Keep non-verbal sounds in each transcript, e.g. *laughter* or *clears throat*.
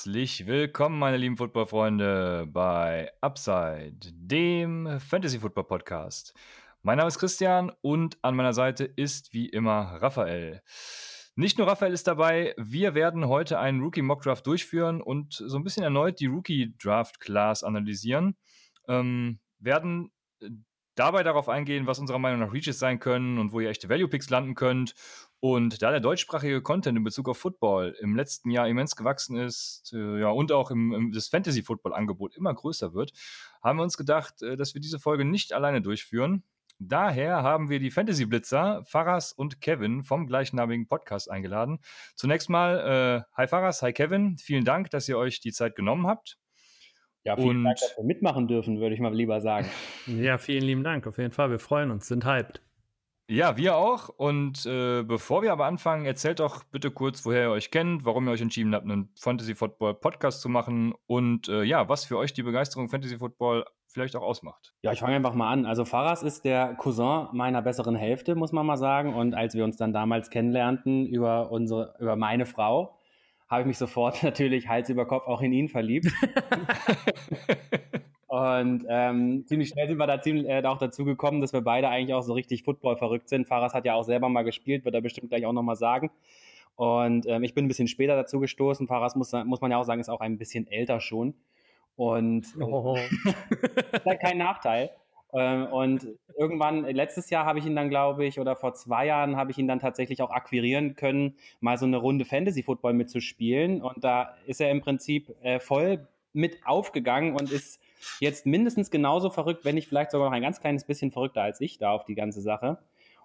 Herzlich willkommen, meine lieben Footballfreunde, bei Upside, dem Fantasy Football Podcast. Mein Name ist Christian und an meiner Seite ist wie immer Raphael. Nicht nur Raphael ist dabei, wir werden heute einen Rookie Mock Draft durchführen und so ein bisschen erneut die Rookie Draft Class analysieren. Ähm, werden dabei darauf eingehen, was unserer Meinung nach Reaches sein können und wo ihr echte Value Picks landen könnt. Und da der deutschsprachige Content in Bezug auf Football im letzten Jahr immens gewachsen ist, äh, ja, und auch im, im das Fantasy Football Angebot immer größer wird, haben wir uns gedacht, äh, dass wir diese Folge nicht alleine durchführen. Daher haben wir die Fantasy Blitzer, Faras und Kevin vom gleichnamigen Podcast eingeladen. Zunächst mal, äh, hi Faras, hi Kevin, vielen Dank, dass ihr euch die Zeit genommen habt. Ja, vielen und, Dank, dass wir mitmachen dürfen, würde ich mal lieber sagen. *laughs* Ja, vielen lieben Dank, auf jeden Fall. Wir freuen uns, sind hyped. Ja, wir auch. Und äh, bevor wir aber anfangen, erzählt doch bitte kurz, woher ihr euch kennt, warum ihr euch entschieden habt, einen Fantasy Football Podcast zu machen und äh, ja, was für euch die Begeisterung Fantasy Football vielleicht auch ausmacht. Ja, ich fange einfach mal an. Also Faras ist der Cousin meiner besseren Hälfte, muss man mal sagen. Und als wir uns dann damals kennenlernten über unsere, über meine Frau, habe ich mich sofort *laughs* natürlich Hals über Kopf auch in ihn verliebt. *laughs* und ähm, ziemlich schnell sind wir da ziemlich, äh, auch dazu gekommen, dass wir beide eigentlich auch so richtig Football verrückt sind. Faras hat ja auch selber mal gespielt, wird er bestimmt gleich auch nochmal sagen. Und ähm, ich bin ein bisschen später dazu gestoßen. Faras muss, muss man ja auch sagen, ist auch ein bisschen älter schon. Und äh, oh. *laughs* ist halt kein Nachteil. Ähm, und irgendwann, letztes Jahr habe ich ihn dann, glaube ich, oder vor zwei Jahren habe ich ihn dann tatsächlich auch akquirieren können, mal so eine Runde Fantasy Football mitzuspielen. Und da ist er im Prinzip äh, voll mit aufgegangen und ist jetzt mindestens genauso verrückt, wenn nicht vielleicht sogar noch ein ganz kleines bisschen verrückter als ich da auf die ganze Sache.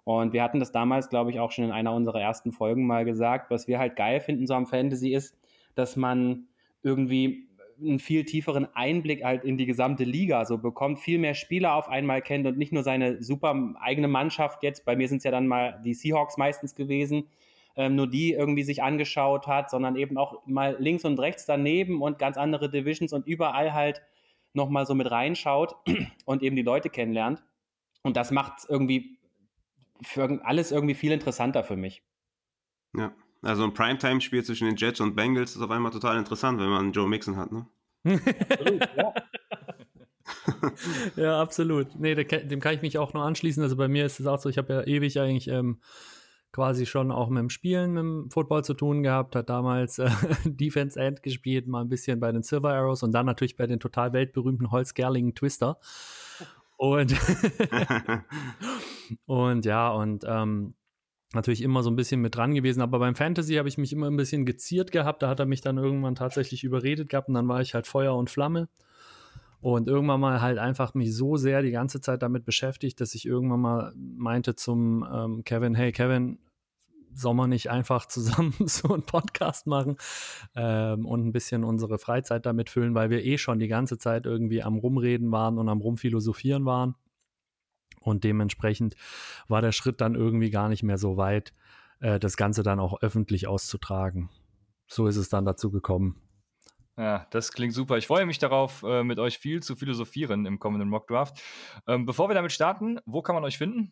Und wir hatten das damals, glaube ich, auch schon in einer unserer ersten Folgen mal gesagt. Was wir halt geil finden so am Fantasy ist, dass man irgendwie einen viel tieferen Einblick halt in die gesamte Liga so bekommt, viel mehr Spieler auf einmal kennt und nicht nur seine super eigene Mannschaft jetzt, bei mir sind es ja dann mal die Seahawks meistens gewesen, ähm, nur die irgendwie sich angeschaut hat, sondern eben auch mal links und rechts daneben und ganz andere Divisions und überall halt nochmal so mit reinschaut *clears throat* und eben die Leute kennenlernt. Und das macht irgendwie für alles irgendwie viel interessanter für mich. Ja. Also ein Primetime-Spiel zwischen den Jets und Bengals ist auf einmal total interessant, wenn man Joe Mixon hat, ne? ja. *laughs* ja, absolut. Nee, dem kann ich mich auch nur anschließen. Also bei mir ist es auch so, ich habe ja ewig eigentlich ähm, quasi schon auch mit dem Spielen, mit dem Football zu tun gehabt, hat damals äh, *laughs* Defense End gespielt, mal ein bisschen bei den Silver Arrows und dann natürlich bei den total weltberühmten Holzgerlingen Twister. Und, *laughs* und ja, und ähm, natürlich immer so ein bisschen mit dran gewesen, aber beim Fantasy habe ich mich immer ein bisschen geziert gehabt, da hat er mich dann irgendwann tatsächlich überredet gehabt und dann war ich halt Feuer und Flamme. Und irgendwann mal halt einfach mich so sehr die ganze Zeit damit beschäftigt, dass ich irgendwann mal meinte zum ähm, Kevin, hey Kevin, man nicht einfach *laughs* zusammen so einen Podcast machen ähm, und ein bisschen unsere Freizeit damit füllen, weil wir eh schon die ganze Zeit irgendwie am Rumreden waren und am Rumphilosophieren waren. Und dementsprechend war der Schritt dann irgendwie gar nicht mehr so weit, äh, das Ganze dann auch öffentlich auszutragen. So ist es dann dazu gekommen. Ja, das klingt super. Ich freue mich darauf, äh, mit euch viel zu philosophieren im kommenden Mockdraft. Ähm, bevor wir damit starten, wo kann man euch finden?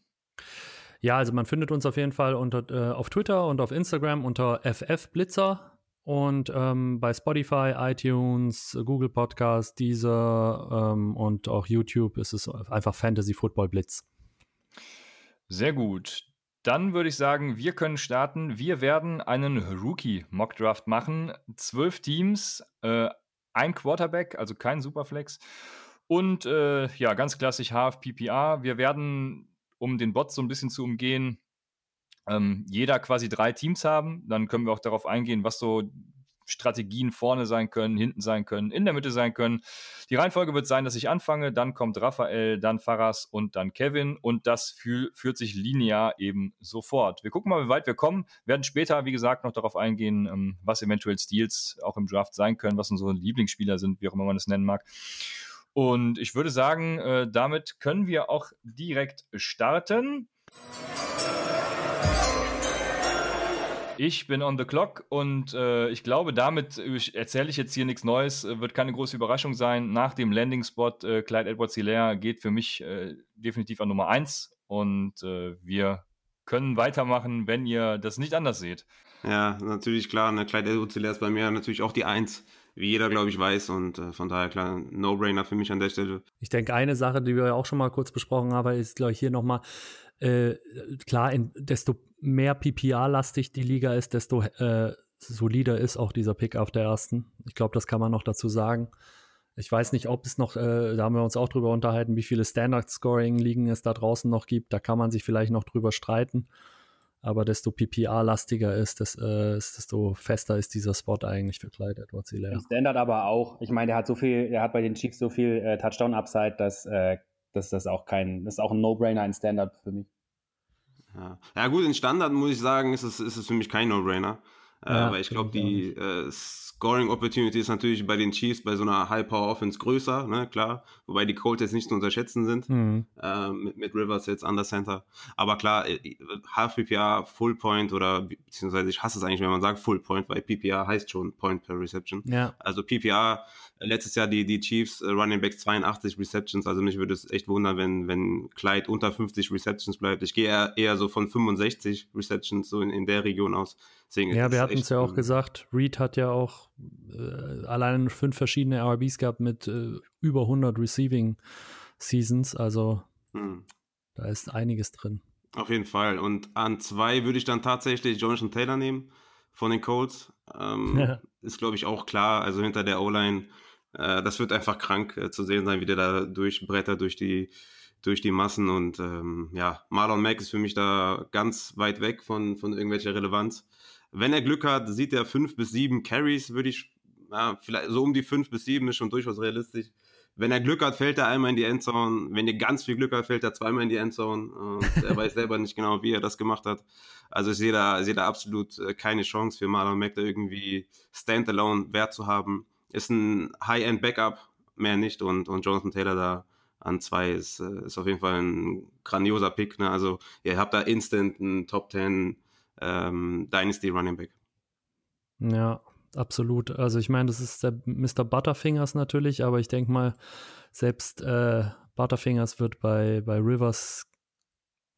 Ja, also man findet uns auf jeden Fall unter, äh, auf Twitter und auf Instagram unter FFblitzer und ähm, bei Spotify, iTunes, Google Podcast, Deezer ähm, und auch YouTube ist es einfach Fantasy Football Blitz. Sehr gut. Dann würde ich sagen, wir können starten. Wir werden einen Rookie-Mock-Draft machen. Zwölf Teams, äh, ein Quarterback, also kein Superflex. Und äh, ja, ganz klassisch HFPPA. Wir werden, um den Bot so ein bisschen zu umgehen, ähm, jeder quasi drei Teams haben. Dann können wir auch darauf eingehen, was so Strategien vorne sein können, hinten sein können, in der Mitte sein können. Die Reihenfolge wird sein, dass ich anfange, dann kommt Raphael, dann Faras und dann Kevin und das führt sich linear eben sofort. Wir gucken mal, wie weit wir kommen, werden später, wie gesagt, noch darauf eingehen, ähm, was eventuell Steals auch im Draft sein können, was unsere Lieblingsspieler sind, wie auch immer man es nennen mag. Und ich würde sagen, äh, damit können wir auch direkt starten. Ich bin on the clock und äh, ich glaube, damit erzähle ich jetzt hier nichts Neues, äh, wird keine große Überraschung sein. Nach dem Landing-Spot äh, Clyde Edwards Hilaire geht für mich äh, definitiv an Nummer eins und äh, wir können weitermachen, wenn ihr das nicht anders seht. Ja, natürlich klar. Ne, Clyde edwards ist bei mir natürlich auch die Eins, wie jeder, glaube ich, weiß. Und äh, von daher klar, No-Brainer für mich an der Stelle. Ich denke, eine Sache, die wir ja auch schon mal kurz besprochen haben, ist, glaube ich, hier nochmal, äh, klar, in, desto mehr PPR-lastig die Liga ist, desto äh, solider ist auch dieser Pick auf der ersten. Ich glaube, das kann man noch dazu sagen. Ich weiß nicht, ob es noch, äh, da haben wir uns auch drüber unterhalten, wie viele Standard-Scoring-Ligen es da draußen noch gibt. Da kann man sich vielleicht noch drüber streiten. Aber desto PPA-lastiger ist, das, äh, desto fester ist dieser Spot eigentlich für Clyde Edwards Hilaire. Standard aber auch. Ich meine, der hat so viel, der hat bei den Chiefs so viel äh, Touchdown-Upside, dass, äh, dass das auch kein, das ist auch ein No-Brainer in Standard für mich. Ja. ja. gut, in Standard muss ich sagen, ist es, ist es für mich kein No-Brainer. Äh, ja, weil ich glaube, die äh, Scoring Opportunity ist natürlich bei den Chiefs bei so einer High Power Offense größer, ne, klar. Wobei die Colts jetzt nicht zu unterschätzen sind. Mhm. Äh, mit, mit, Rivers jetzt an der Center. Aber klar, äh, Half PPR, Full Point oder beziehungsweise ich hasse es eigentlich, wenn man sagt Full Point, weil PPR heißt schon Point per Reception. Ja. Also PPR, äh, letztes Jahr die, die Chiefs äh, Running Back 82 Receptions. Also mich würde es echt wundern, wenn, wenn Clyde unter 50 Receptions bleibt. Ich gehe eher, eher so von 65 Receptions so in, in der Region aus. Deswegen ja, wir hatten es ja auch gesagt, Reed hat ja auch äh, allein fünf verschiedene RBs gehabt mit äh, über 100 Receiving Seasons, also hm. da ist einiges drin. Auf jeden Fall. Und an zwei würde ich dann tatsächlich Jonathan Taylor nehmen von den Colts. Ähm, *laughs* ja. Ist, glaube ich, auch klar. Also hinter der O-Line, äh, das wird einfach krank äh, zu sehen sein, wie der da durchbrettert durch die, durch die Massen. Und ähm, ja, Marlon Mack ist für mich da ganz weit weg von, von irgendwelcher Relevanz. Wenn er Glück hat, sieht er fünf bis sieben Carries, würde ich, ja, vielleicht so um die fünf bis sieben ist schon durchaus realistisch. Wenn er Glück hat, fällt er einmal in die Endzone. Wenn er ganz viel Glück hat, fällt er zweimal in die Endzone. Und er *laughs* weiß selber nicht genau, wie er das gemacht hat. Also ich sehe da, sehe da absolut äh, keine Chance für Marlon Mack, da irgendwie Standalone Wert zu haben. Ist ein High-End-Backup, mehr nicht. Und, und Jonathan Taylor da an zwei ist, äh, ist auf jeden Fall ein grandioser Pick. Ne? Also ihr habt da instant einen Top 10 ähm, Dynasty Running Back. Ja, absolut. Also ich meine, das ist der Mr. Butterfingers natürlich, aber ich denke mal, selbst äh, Butterfingers wird bei, bei Rivers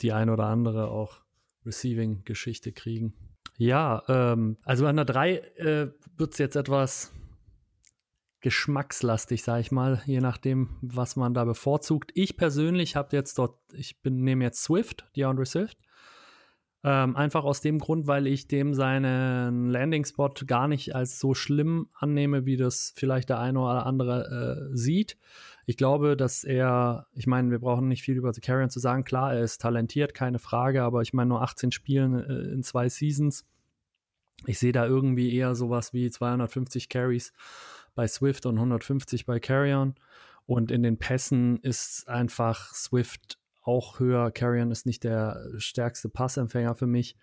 die ein oder andere auch Receiving-Geschichte kriegen. Ja, ähm, also an der 3 äh, wird es jetzt etwas geschmackslastig, sage ich mal, je nachdem, was man da bevorzugt. Ich persönlich habe jetzt dort, ich nehme jetzt Swift, DeAndre Swift. Ähm, einfach aus dem Grund, weil ich dem seinen Landing-Spot gar nicht als so schlimm annehme, wie das vielleicht der eine oder andere äh, sieht. Ich glaube, dass er, ich meine, wir brauchen nicht viel über The Carrion zu sagen. Klar, er ist talentiert, keine Frage, aber ich meine, nur 18 Spielen äh, in zwei Seasons. Ich sehe da irgendwie eher sowas wie 250 Carries bei Swift und 150 bei Carrion. Und in den Pässen ist einfach Swift auch höher. Carrion ist nicht der stärkste Passempfänger für mich.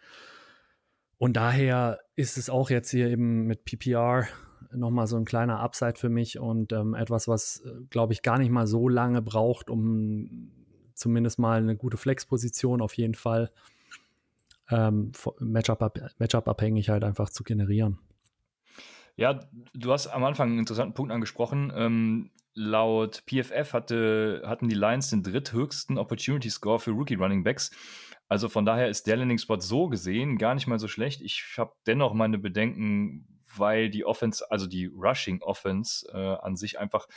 Und daher ist es auch jetzt hier eben mit PPR nochmal so ein kleiner Upside für mich und ähm, etwas, was, äh, glaube ich, gar nicht mal so lange braucht, um zumindest mal eine gute Flexposition auf jeden Fall ähm, Matchup-abhängig Matchup halt einfach zu generieren. Ja, du hast am Anfang einen interessanten Punkt angesprochen. Ähm, laut PFF hatte, hatten die Lions den dritthöchsten Opportunity Score für Rookie Running Backs. Also von daher ist der Landing Spot so gesehen gar nicht mal so schlecht. Ich habe dennoch meine Bedenken, weil die Offense, also die Rushing Offense äh, an sich einfach,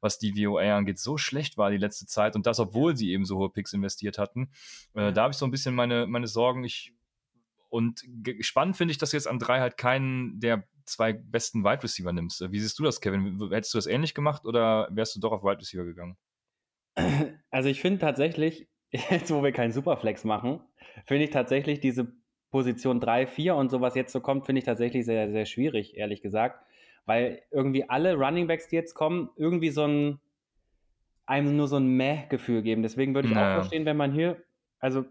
was die VOA angeht, so schlecht war die letzte Zeit und das, obwohl sie eben so hohe Picks investiert hatten. Äh, da habe ich so ein bisschen meine, meine Sorgen. Ich, und spannend finde ich, dass jetzt an drei halt keinen der zwei besten Wide Receiver nimmst. Wie siehst du das, Kevin? Hättest du das ähnlich gemacht oder wärst du doch auf Wide Receiver gegangen? *clears throat* Also ich finde tatsächlich, *laughs* jetzt wo wir keinen Superflex machen, finde ich tatsächlich diese Position 3, 4 und sowas jetzt so kommt, finde ich tatsächlich sehr, sehr schwierig, ehrlich gesagt. Weil irgendwie alle Running Backs, die jetzt kommen, irgendwie so ein, einem nur so ein Meh-Gefühl geben. Deswegen würde ich naja. auch verstehen, wenn man hier, also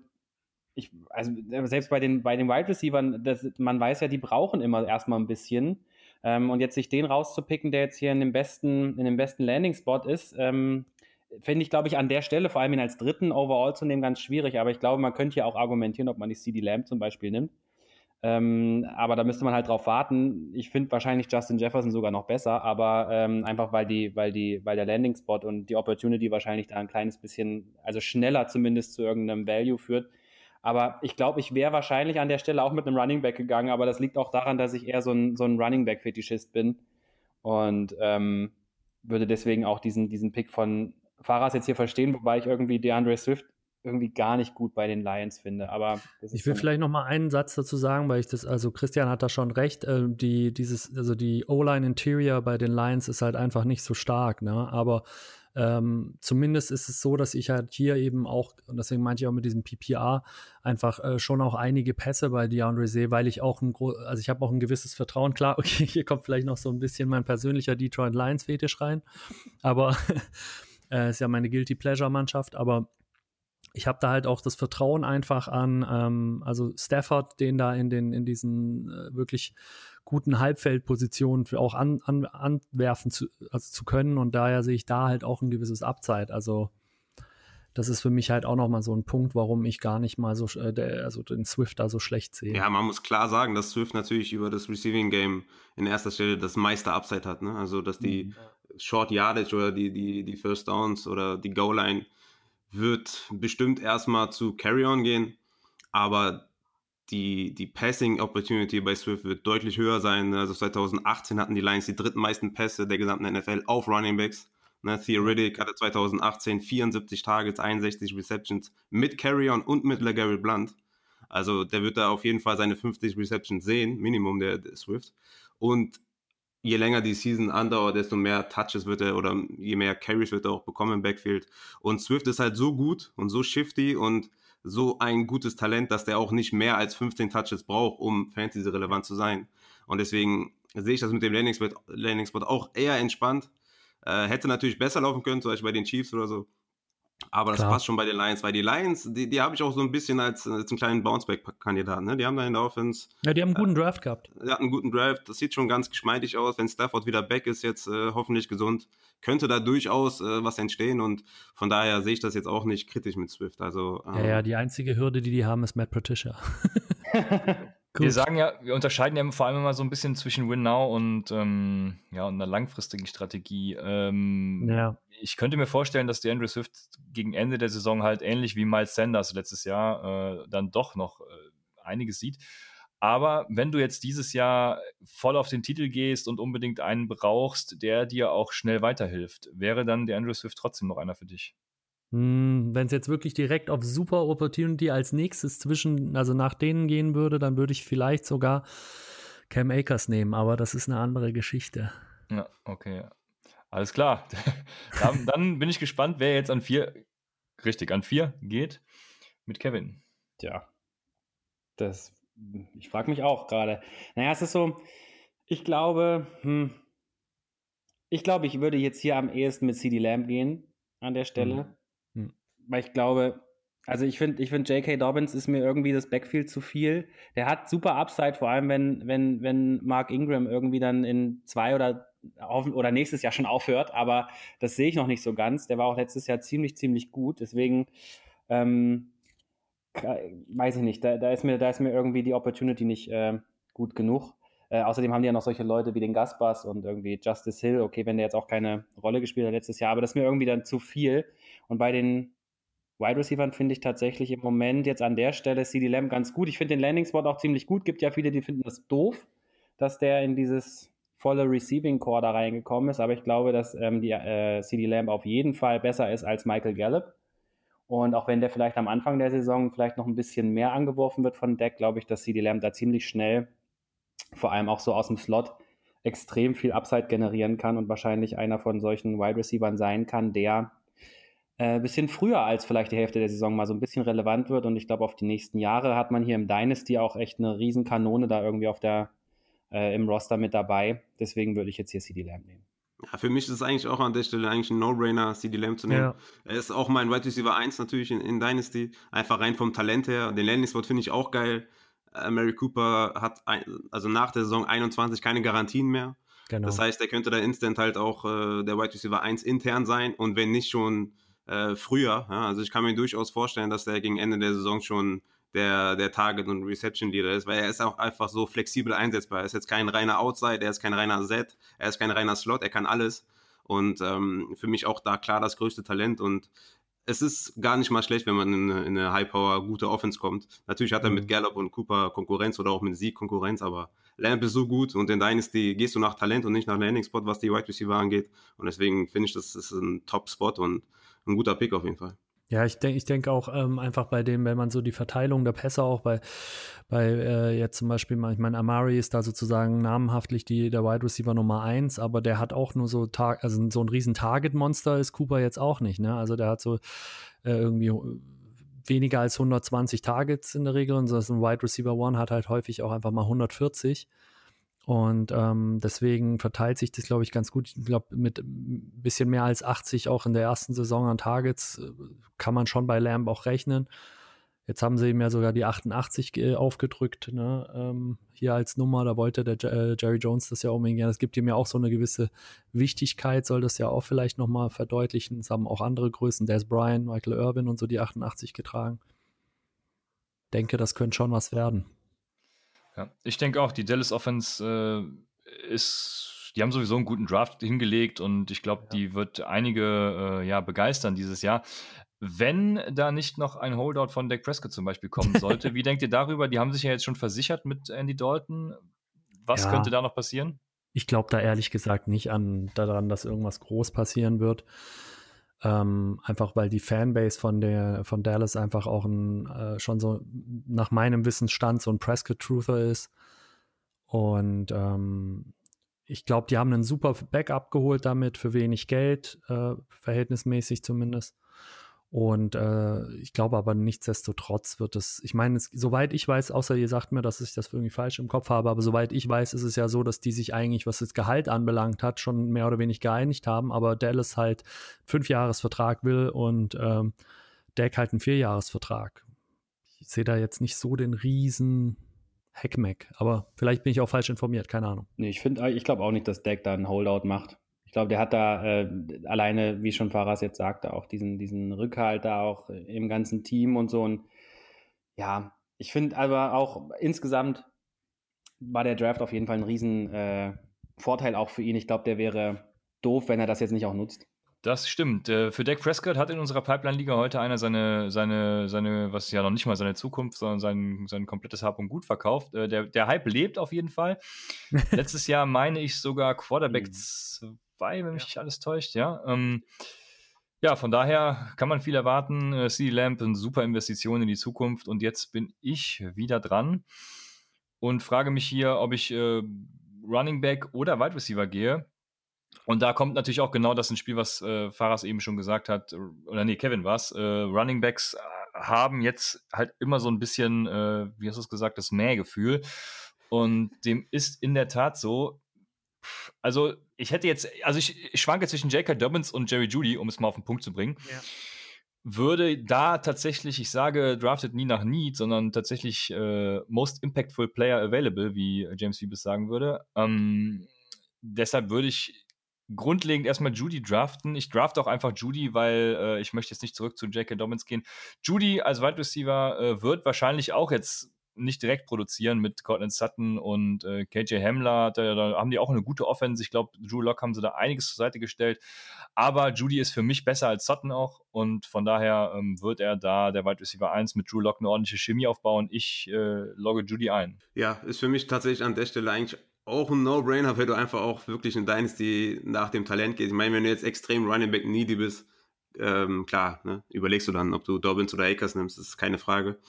ich, also selbst bei den, bei den Wide Receivers, das, man weiß ja, die brauchen immer erstmal ein bisschen. Ähm, und jetzt sich den rauszupicken, der jetzt hier in dem besten, in dem besten Landing-Spot ist, ähm, finde ich, glaube ich, an der Stelle, vor allem ihn als dritten Overall zu nehmen, ganz schwierig. Aber ich glaube, man könnte ja auch argumentieren, ob man die CD Lamb zum Beispiel nimmt. Ähm, aber da müsste man halt drauf warten. Ich finde wahrscheinlich Justin Jefferson sogar noch besser, aber ähm, einfach weil die, weil die, weil der Landing Spot und die Opportunity wahrscheinlich da ein kleines bisschen, also schneller zumindest zu irgendeinem Value führt. Aber ich glaube, ich wäre wahrscheinlich an der Stelle auch mit einem Running Back gegangen, aber das liegt auch daran, dass ich eher so ein, so ein Running Back-Fetischist bin und ähm, würde deswegen auch diesen, diesen Pick von Fahrers jetzt hier verstehen, wobei ich irgendwie DeAndre Swift irgendwie gar nicht gut bei den Lions finde. Aber ich will vielleicht noch mal einen Satz dazu sagen, weil ich das, also Christian hat da schon recht, äh, die, dieses, also die O-Line Interior bei den Lions ist halt einfach nicht so stark, ne? Aber ähm, zumindest ist es so, dass ich halt hier eben auch, und deswegen meinte ich auch mit diesem PPA, einfach äh, schon auch einige Pässe bei DeAndre sehe, weil ich auch ein also ich habe auch ein gewisses Vertrauen. Klar, *laughs* okay, hier kommt vielleicht noch so ein bisschen mein persönlicher Detroit Lions Fetisch rein, aber *laughs* äh, ist ja meine Guilty Pleasure Mannschaft, aber ich habe da halt auch das Vertrauen einfach an, ähm, also Stafford, den da in den in diesen äh, wirklich guten Halbfeldpositionen auch an, an, anwerfen zu, also zu können und daher sehe ich da halt auch ein gewisses Upside. Also das ist für mich halt auch nochmal so ein Punkt, warum ich gar nicht mal so, äh, der, also den Swift da so schlecht sehe. Ja, man muss klar sagen, dass Swift natürlich über das Receiving Game in erster Stelle das meiste Upside hat. Ne? Also, dass die mhm. Short Yardage oder die, die, die First Downs oder die Goal Line wird bestimmt erstmal zu Carry-On gehen, aber die, die Passing Opportunity bei Swift wird deutlich höher sein. Also 2018 hatten die Lions die drittmeisten Pässe der gesamten NFL auf Running Backs. Ne, Theoretic hatte 2018 74 Targets, 61 Receptions mit Carry-On und mit LeGarrette Blunt. Also der wird da auf jeden Fall seine 50 Receptions sehen, Minimum der, der Swift. Und je länger die Season andauert, desto mehr Touches wird er oder je mehr Carries wird er auch bekommen im Backfield. Und Swift ist halt so gut und so shifty und so ein gutes Talent, dass der auch nicht mehr als 15 Touches braucht, um Fantasy-relevant zu sein. Und deswegen sehe ich das mit dem Landing-Spot Landing auch eher entspannt. Äh, hätte natürlich besser laufen können, zum Beispiel bei den Chiefs oder so. Aber das Klar. passt schon bei den Lions, weil die Lions, die, die habe ich auch so ein bisschen als, als einen kleinen Bounceback-Kandidaten. Ne? Die haben da in der Offense. Ja, die haben einen guten äh, Draft gehabt. Die hatten einen guten Draft. Das sieht schon ganz geschmeidig aus. Wenn Stafford wieder back ist, jetzt äh, hoffentlich gesund, könnte da durchaus äh, was entstehen. Und von daher sehe ich das jetzt auch nicht kritisch mit Swift. Also, ähm, ja, ja, die einzige Hürde, die die haben, ist Matt Patricia. *laughs* Wir sagen ja, wir unterscheiden ja vor allem immer so ein bisschen zwischen Win Now und, ähm, ja, und einer langfristigen Strategie. Ähm, ja. Ich könnte mir vorstellen, dass der Andrew Swift gegen Ende der Saison halt ähnlich wie Miles Sanders letztes Jahr äh, dann doch noch äh, einiges sieht. Aber wenn du jetzt dieses Jahr voll auf den Titel gehst und unbedingt einen brauchst, der dir auch schnell weiterhilft, wäre dann der Andrew Swift trotzdem noch einer für dich? Hm, Wenn es jetzt wirklich direkt auf Super Opportunity als nächstes zwischen, also nach denen gehen würde, dann würde ich vielleicht sogar Cam Akers nehmen, aber das ist eine andere Geschichte. Ja, okay. Alles klar. *laughs* dann, dann, bin ich gespannt, wer jetzt an vier, richtig, an vier geht mit Kevin. Tja, das, ich frage mich auch gerade. Naja, es ist so, ich glaube, hm, ich glaube, ich würde jetzt hier am ehesten mit CD Lamb gehen an der Stelle. Mhm weil ich glaube, also ich finde, ich finde, J.K. Dobbins ist mir irgendwie das Backfield zu viel. Der hat super Upside, vor allem wenn, wenn, wenn Mark Ingram irgendwie dann in zwei oder oder nächstes Jahr schon aufhört, aber das sehe ich noch nicht so ganz. Der war auch letztes Jahr ziemlich, ziemlich gut. Deswegen ähm, weiß ich nicht, da, da, ist mir, da ist mir irgendwie die Opportunity nicht äh, gut genug. Äh, außerdem haben die ja noch solche Leute wie den Gaspers und irgendwie Justice Hill. Okay, wenn der jetzt auch keine Rolle gespielt hat letztes Jahr, aber das ist mir irgendwie dann zu viel. Und bei den Wide Receivers finde ich tatsächlich im Moment jetzt an der Stelle CD Lamb ganz gut. Ich finde den Landing Spot auch ziemlich gut. Gibt ja viele, die finden das doof, dass der in dieses volle Receiving Core da reingekommen ist. Aber ich glaube, dass ähm, die äh, CD Lamb auf jeden Fall besser ist als Michael Gallup. Und auch wenn der vielleicht am Anfang der Saison vielleicht noch ein bisschen mehr angeworfen wird von Deck, glaube ich, dass CD Lamb da ziemlich schnell, vor allem auch so aus dem Slot, extrem viel Upside generieren kann und wahrscheinlich einer von solchen Wide Receivers sein kann, der äh, bisschen früher als vielleicht die Hälfte der Saison mal so ein bisschen relevant wird. Und ich glaube, auf die nächsten Jahre hat man hier im Dynasty auch echt eine Riesenkanone da irgendwie auf der, äh, im Roster mit dabei. Deswegen würde ich jetzt hier CD Lamb nehmen. Ja, für mich ist es eigentlich auch an der Stelle eigentlich ein No-Brainer, CD Lamb zu nehmen. Ja. Er ist auch mein Wide Receiver 1 natürlich in, in, Dynasty. Einfach rein vom Talent her. Den Landing-Spot finde ich auch geil. Äh, Mary Cooper hat ein, also nach der Saison 21 keine Garantien mehr. Genau. Das heißt, er könnte dann instant halt auch äh, der Wide Receiver 1 intern sein und wenn nicht schon äh, früher. Ja? Also ich kann mir durchaus vorstellen, dass der gegen Ende der Saison schon der, der Target- und Reception-Leader ist, weil er ist auch einfach so flexibel einsetzbar. Er ist jetzt kein reiner Outside, er ist kein reiner Set, er ist kein reiner Slot, er kann alles. Und ähm, für mich auch da klar das größte Talent und es ist gar nicht mal schlecht, wenn man in eine, in eine High-Power gute Offense kommt. Natürlich hat er mit mhm. Gallup und Cooper Konkurrenz oder auch mit Sieg Konkurrenz, aber Lamp ist so gut und in Dynasty gehst du nach Talent und nicht nach Landing-Spot, was die Wide Receiver angeht. Und deswegen finde ich, das ist ein Top-Spot und ein guter Pick auf jeden Fall. Ja, ich denke ich denk auch ähm, einfach bei dem, wenn man so die Verteilung der Pässe auch bei, bei äh, jetzt zum Beispiel, ich meine, Amari ist da sozusagen namenhaftlich die, der Wide Receiver Nummer eins, aber der hat auch nur so Tag, also so ein riesen Target-Monster ist Cooper jetzt auch nicht, ne? Also der hat so äh, irgendwie weniger als 120 Targets in der Regel und so ein Wide Receiver One hat halt häufig auch einfach mal 140. Und ähm, deswegen verteilt sich das, glaube ich, ganz gut. Ich glaube, mit ein bisschen mehr als 80 auch in der ersten Saison an Targets äh, kann man schon bei Lamb auch rechnen. Jetzt haben sie ihm ja sogar die 88 äh, aufgedrückt, ne? ähm, hier als Nummer. Da wollte der äh, Jerry Jones das ja unbedingt. Das gibt ihm ja auch so eine gewisse Wichtigkeit, soll das ja auch vielleicht nochmal verdeutlichen. Es haben auch andere Größen, Des Bryant, Michael Irvin und so die 88 getragen. Denke, das könnte schon was werden. Ja, ich denke auch, die Dallas Offense äh, ist, die haben sowieso einen guten Draft hingelegt und ich glaube, ja. die wird einige äh, ja, begeistern dieses Jahr. Wenn da nicht noch ein Holdout von Dak Prescott zum Beispiel kommen *laughs* sollte, wie denkt ihr darüber? Die haben sich ja jetzt schon versichert mit Andy Dalton. Was ja. könnte da noch passieren? Ich glaube da ehrlich gesagt nicht an daran, dass irgendwas groß passieren wird. Ähm, einfach weil die Fanbase von der von Dallas einfach auch ein, äh, schon so nach meinem Wissensstand so ein Prescott-Truther ist. Und ähm, ich glaube, die haben einen super Backup geholt damit für wenig Geld, äh, verhältnismäßig zumindest. Und äh, ich glaube aber nichtsdestotrotz wird es, ich meine, soweit ich weiß, außer ihr sagt mir, dass ich das irgendwie falsch im Kopf habe, aber soweit ich weiß, ist es ja so, dass die sich eigentlich, was das Gehalt anbelangt hat, schon mehr oder weniger geeinigt haben, aber Dallas halt Fünfjahresvertrag will und ähm, Deck halt einen Vierjahresvertrag. Ich sehe da jetzt nicht so den riesen Hackmack, aber vielleicht bin ich auch falsch informiert, keine Ahnung. Nee, ich finde, ich glaube auch nicht, dass Deck da einen Holdout macht. Ich glaube, der hat da äh, alleine, wie schon Faras jetzt sagte, auch diesen, diesen Rückhalt da auch im ganzen Team und so. Und ja, ich finde aber auch insgesamt war der Draft auf jeden Fall ein riesen äh, Vorteil auch für ihn. Ich glaube, der wäre doof, wenn er das jetzt nicht auch nutzt. Das stimmt. Äh, für Dak Prescott hat in unserer Pipeline-Liga heute einer seine, seine, seine, was ja noch nicht mal seine Zukunft, sondern sein, sein komplettes Hab und Gut verkauft. Äh, der, der Hype lebt auf jeden Fall. *laughs* Letztes Jahr meine ich sogar Quarterback mhm zwei, wenn mich nicht alles täuscht, ja. Ähm, ja, von daher kann man viel erwarten. Äh, CD Lamp, eine super Investition in die Zukunft. Und jetzt bin ich wieder dran und frage mich hier, ob ich äh, Running Back oder Wide Receiver gehe. Und da kommt natürlich auch genau das ins Spiel, was äh, Faras eben schon gesagt hat, oder nee, Kevin war es. Äh, Running Backs äh, haben jetzt halt immer so ein bisschen, äh, wie hast du es gesagt, das Mähgefühl. Und dem ist in der Tat so, also ich hätte jetzt, also ich, ich schwanke zwischen J.K. Dobbins und Jerry Judy, um es mal auf den Punkt zu bringen. Ja. Würde da tatsächlich, ich sage, drafted nie nach Need, sondern tatsächlich äh, most impactful player available, wie James Wiebes sagen würde. Ähm, deshalb würde ich grundlegend erstmal Judy draften. Ich draft auch einfach Judy, weil äh, ich möchte jetzt nicht zurück zu J.K. Dobbins gehen. Judy als Wide Receiver äh, wird wahrscheinlich auch jetzt nicht direkt produzieren mit Cortland Sutton und äh, KJ Hamler. Da, da, haben die auch eine gute Offense. Ich glaube, Drew Lock haben sie da einiges zur Seite gestellt. Aber Judy ist für mich besser als Sutton auch. Und von daher ähm, wird er da der Wide Receiver 1 mit Drew Lock eine ordentliche Chemie aufbauen. Ich äh, logge Judy ein. Ja, ist für mich tatsächlich an der Stelle eigentlich auch ein No-Brainer, weil du einfach auch wirklich in Dynasty nach dem Talent gehst. Ich meine, wenn du jetzt extrem Running Back needy bist, ähm, klar, ne, überlegst du dann, ob du Dobbins oder Akers nimmst, das ist keine Frage.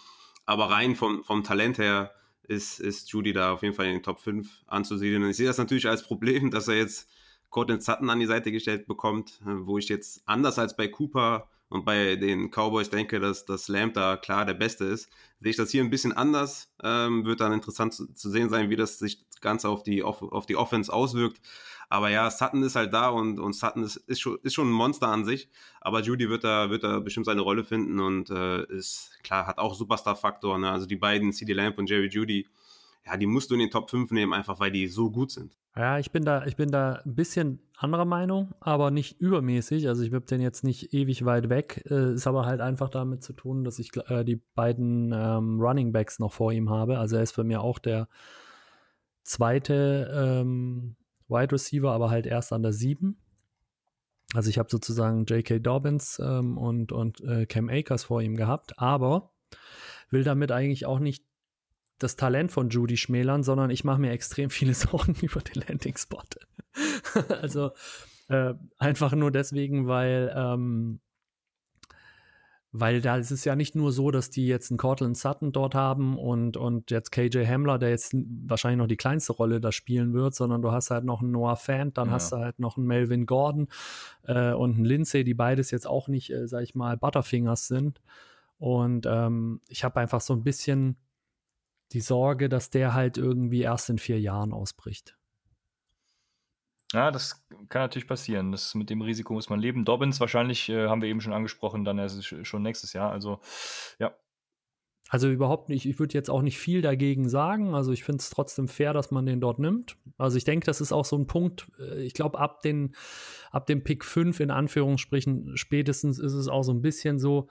Aber rein vom, vom Talent her ist, ist Judy da auf jeden Fall in den Top 5 anzusiedeln. Und ich sehe das natürlich als Problem, *laughs* dass er jetzt Cortland Sutton an die Seite gestellt bekommt, wo ich jetzt anders als bei Cooper und bei den Cowboys denke, dass das Lamb da klar der Beste ist, sehe ich das hier ein bisschen anders. Ähm, wird dann interessant zu, zu, sehen sein, wie das sich ganz auf die, auf, auf die Offense auswirkt. Aber ja, Sutton ist halt da und, und Sutton ist, ist, schon, ist schon ein Monster an sich. Aber Judy wird da, wird da bestimmt seine Rolle finden und äh, ist klar, hat auch Superstar-Faktor. Ne? Also die beiden, CD Lamp und Jerry Judy, ja, die musst du in den Top 5 nehmen, einfach weil die so gut sind. Ja, ich bin da, ich bin da ein bisschen anderer Meinung, aber nicht übermäßig. Also ich würde den jetzt nicht ewig weit weg. Äh, ist aber halt einfach damit zu tun, dass ich äh, die beiden ähm, Running Backs noch vor ihm habe. Also er ist für mir auch der zweite ähm, Wide Receiver, aber halt erst an der 7. Also ich habe sozusagen J.K. Dobbins ähm, und, und äh, Cam Akers vor ihm gehabt, aber will damit eigentlich auch nicht das Talent von Judy schmälern, sondern ich mache mir extrem viele *laughs* Sorgen über den Landing-Spot. *laughs* also äh, einfach nur deswegen, weil ähm, weil da ist es ja nicht nur so, dass die jetzt einen Cortland Sutton dort haben und, und jetzt KJ Hamler, der jetzt wahrscheinlich noch die kleinste Rolle da spielen wird, sondern du hast halt noch einen Noah Fant, dann ja. hast du halt noch einen Melvin Gordon äh, und einen Lindsay, die beides jetzt auch nicht, äh, sag ich mal, Butterfingers sind. Und ähm, ich habe einfach so ein bisschen die Sorge, dass der halt irgendwie erst in vier Jahren ausbricht. Ja, das kann natürlich passieren. Das, mit dem Risiko muss man leben. Dobbins wahrscheinlich, äh, haben wir eben schon angesprochen, dann erst schon nächstes Jahr. Also, ja. Also überhaupt nicht, ich würde jetzt auch nicht viel dagegen sagen. Also ich finde es trotzdem fair, dass man den dort nimmt. Also ich denke, das ist auch so ein Punkt, äh, ich glaube, ab, ab dem Pick 5 in Anführungsstrichen spätestens ist es auch so ein bisschen so,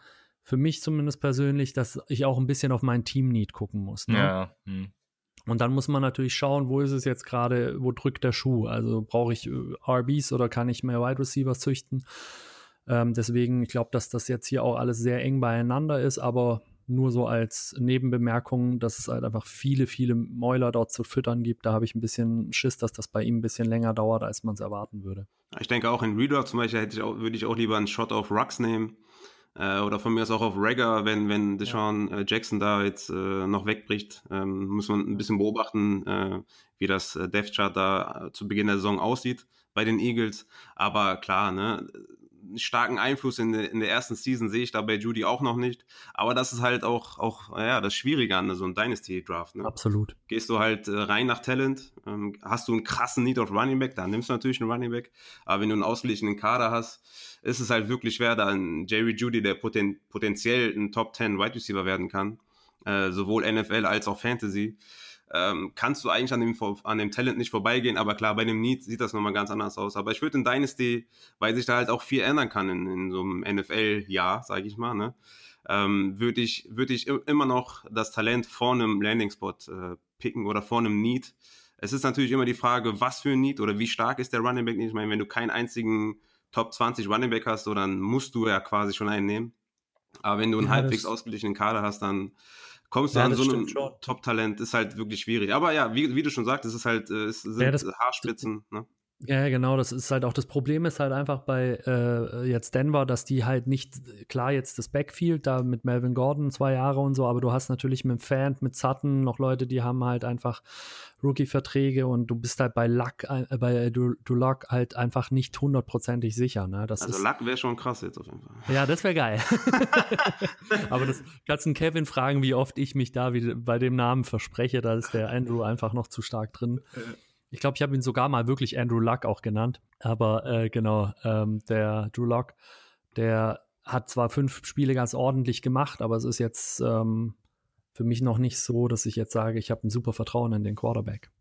für mich zumindest persönlich, dass ich auch ein bisschen auf mein Team-Need gucken muss. Ne? Ja. Hm. Und dann muss man natürlich schauen, wo ist es jetzt gerade, wo drückt der Schuh? Also brauche ich äh, RBs oder kann ich mehr Wide Receivers züchten? Ähm, deswegen, ich glaube, dass das jetzt hier auch alles sehr eng beieinander ist, aber nur so als Nebenbemerkung, dass es halt einfach viele, viele Mäuler dort zu füttern gibt. Da habe ich ein bisschen Schiss, dass das bei ihm ein bisschen länger dauert, als man es erwarten würde. Ich denke auch in Reader zum Beispiel hätte ich auch, würde ich auch lieber einen Shot auf Rux nehmen. Äh, oder von mir aus auch auf Regger, wenn, wenn Deshaun ja. äh, Jackson da jetzt äh, noch wegbricht, ähm, muss man ein bisschen beobachten, äh, wie das äh, Death Chart da äh, zu Beginn der Saison aussieht bei den Eagles. Aber klar, ne, starken Einfluss in, in der ersten Season sehe ich da bei Judy auch noch nicht. Aber das ist halt auch, auch ja, das Schwierige an so einem Dynasty-Draft. Ne? Absolut. Gehst du halt äh, rein nach Talent, ähm, hast du einen krassen Need auf Running Back, dann nimmst du natürlich einen Running Back. Aber wenn du einen ausgeglichenen Kader hast, ist es halt wirklich schwer, da ein Jerry Judy, der poten potenziell ein Top 10 Wide Receiver werden kann, äh, sowohl NFL als auch Fantasy ähm, kannst du eigentlich an dem, an dem Talent nicht vorbeigehen. Aber klar, bei dem Need sieht das nochmal ganz anders aus. Aber ich würde in Dynasty, weil sich da halt auch viel ändern kann in, in so einem NFL-Jahr, sage ich mal, ne? ähm, würde ich, würd ich immer noch das Talent vor einem Landing-Spot äh, picken oder vor einem Need. Es ist natürlich immer die Frage, was für ein Need oder wie stark ist der Running Back nicht. Ich meine, wenn du keinen einzigen Top 20 Running Back hast, so, dann musst du ja quasi schon einen nehmen. Aber wenn du einen ja, halbwegs ausgeglichenen Kader hast, dann kommst du ja, an so einem Top-Talent, ist halt wirklich schwierig. Aber ja, wie, wie du schon sagst, es ist halt, äh, es sind ja, Haarspitzen. Ne? Ja, genau, das ist halt auch das Problem ist halt einfach bei äh, jetzt Denver, dass die halt nicht, klar, jetzt das Backfield da mit Melvin Gordon zwei Jahre und so, aber du hast natürlich mit Fan, mit Sutton noch Leute, die haben halt einfach Rookie-Verträge und du bist halt bei Luck, äh, bei du, du Luck halt einfach nicht hundertprozentig sicher. Ne? Das also ist, Luck wäre schon krass jetzt auf jeden Fall. Ja, das wäre geil. *laughs* *laughs* aber das kannst du Kevin fragen, wie oft ich mich da wie, bei dem Namen verspreche, da ist der Andrew einfach noch zu stark drin. Ich glaube, ich habe ihn sogar mal wirklich Andrew Luck auch genannt. Aber äh, genau, ähm, der Drew Luck, der hat zwar fünf Spiele ganz ordentlich gemacht, aber es ist jetzt ähm, für mich noch nicht so, dass ich jetzt sage, ich habe ein super Vertrauen in den Quarterback.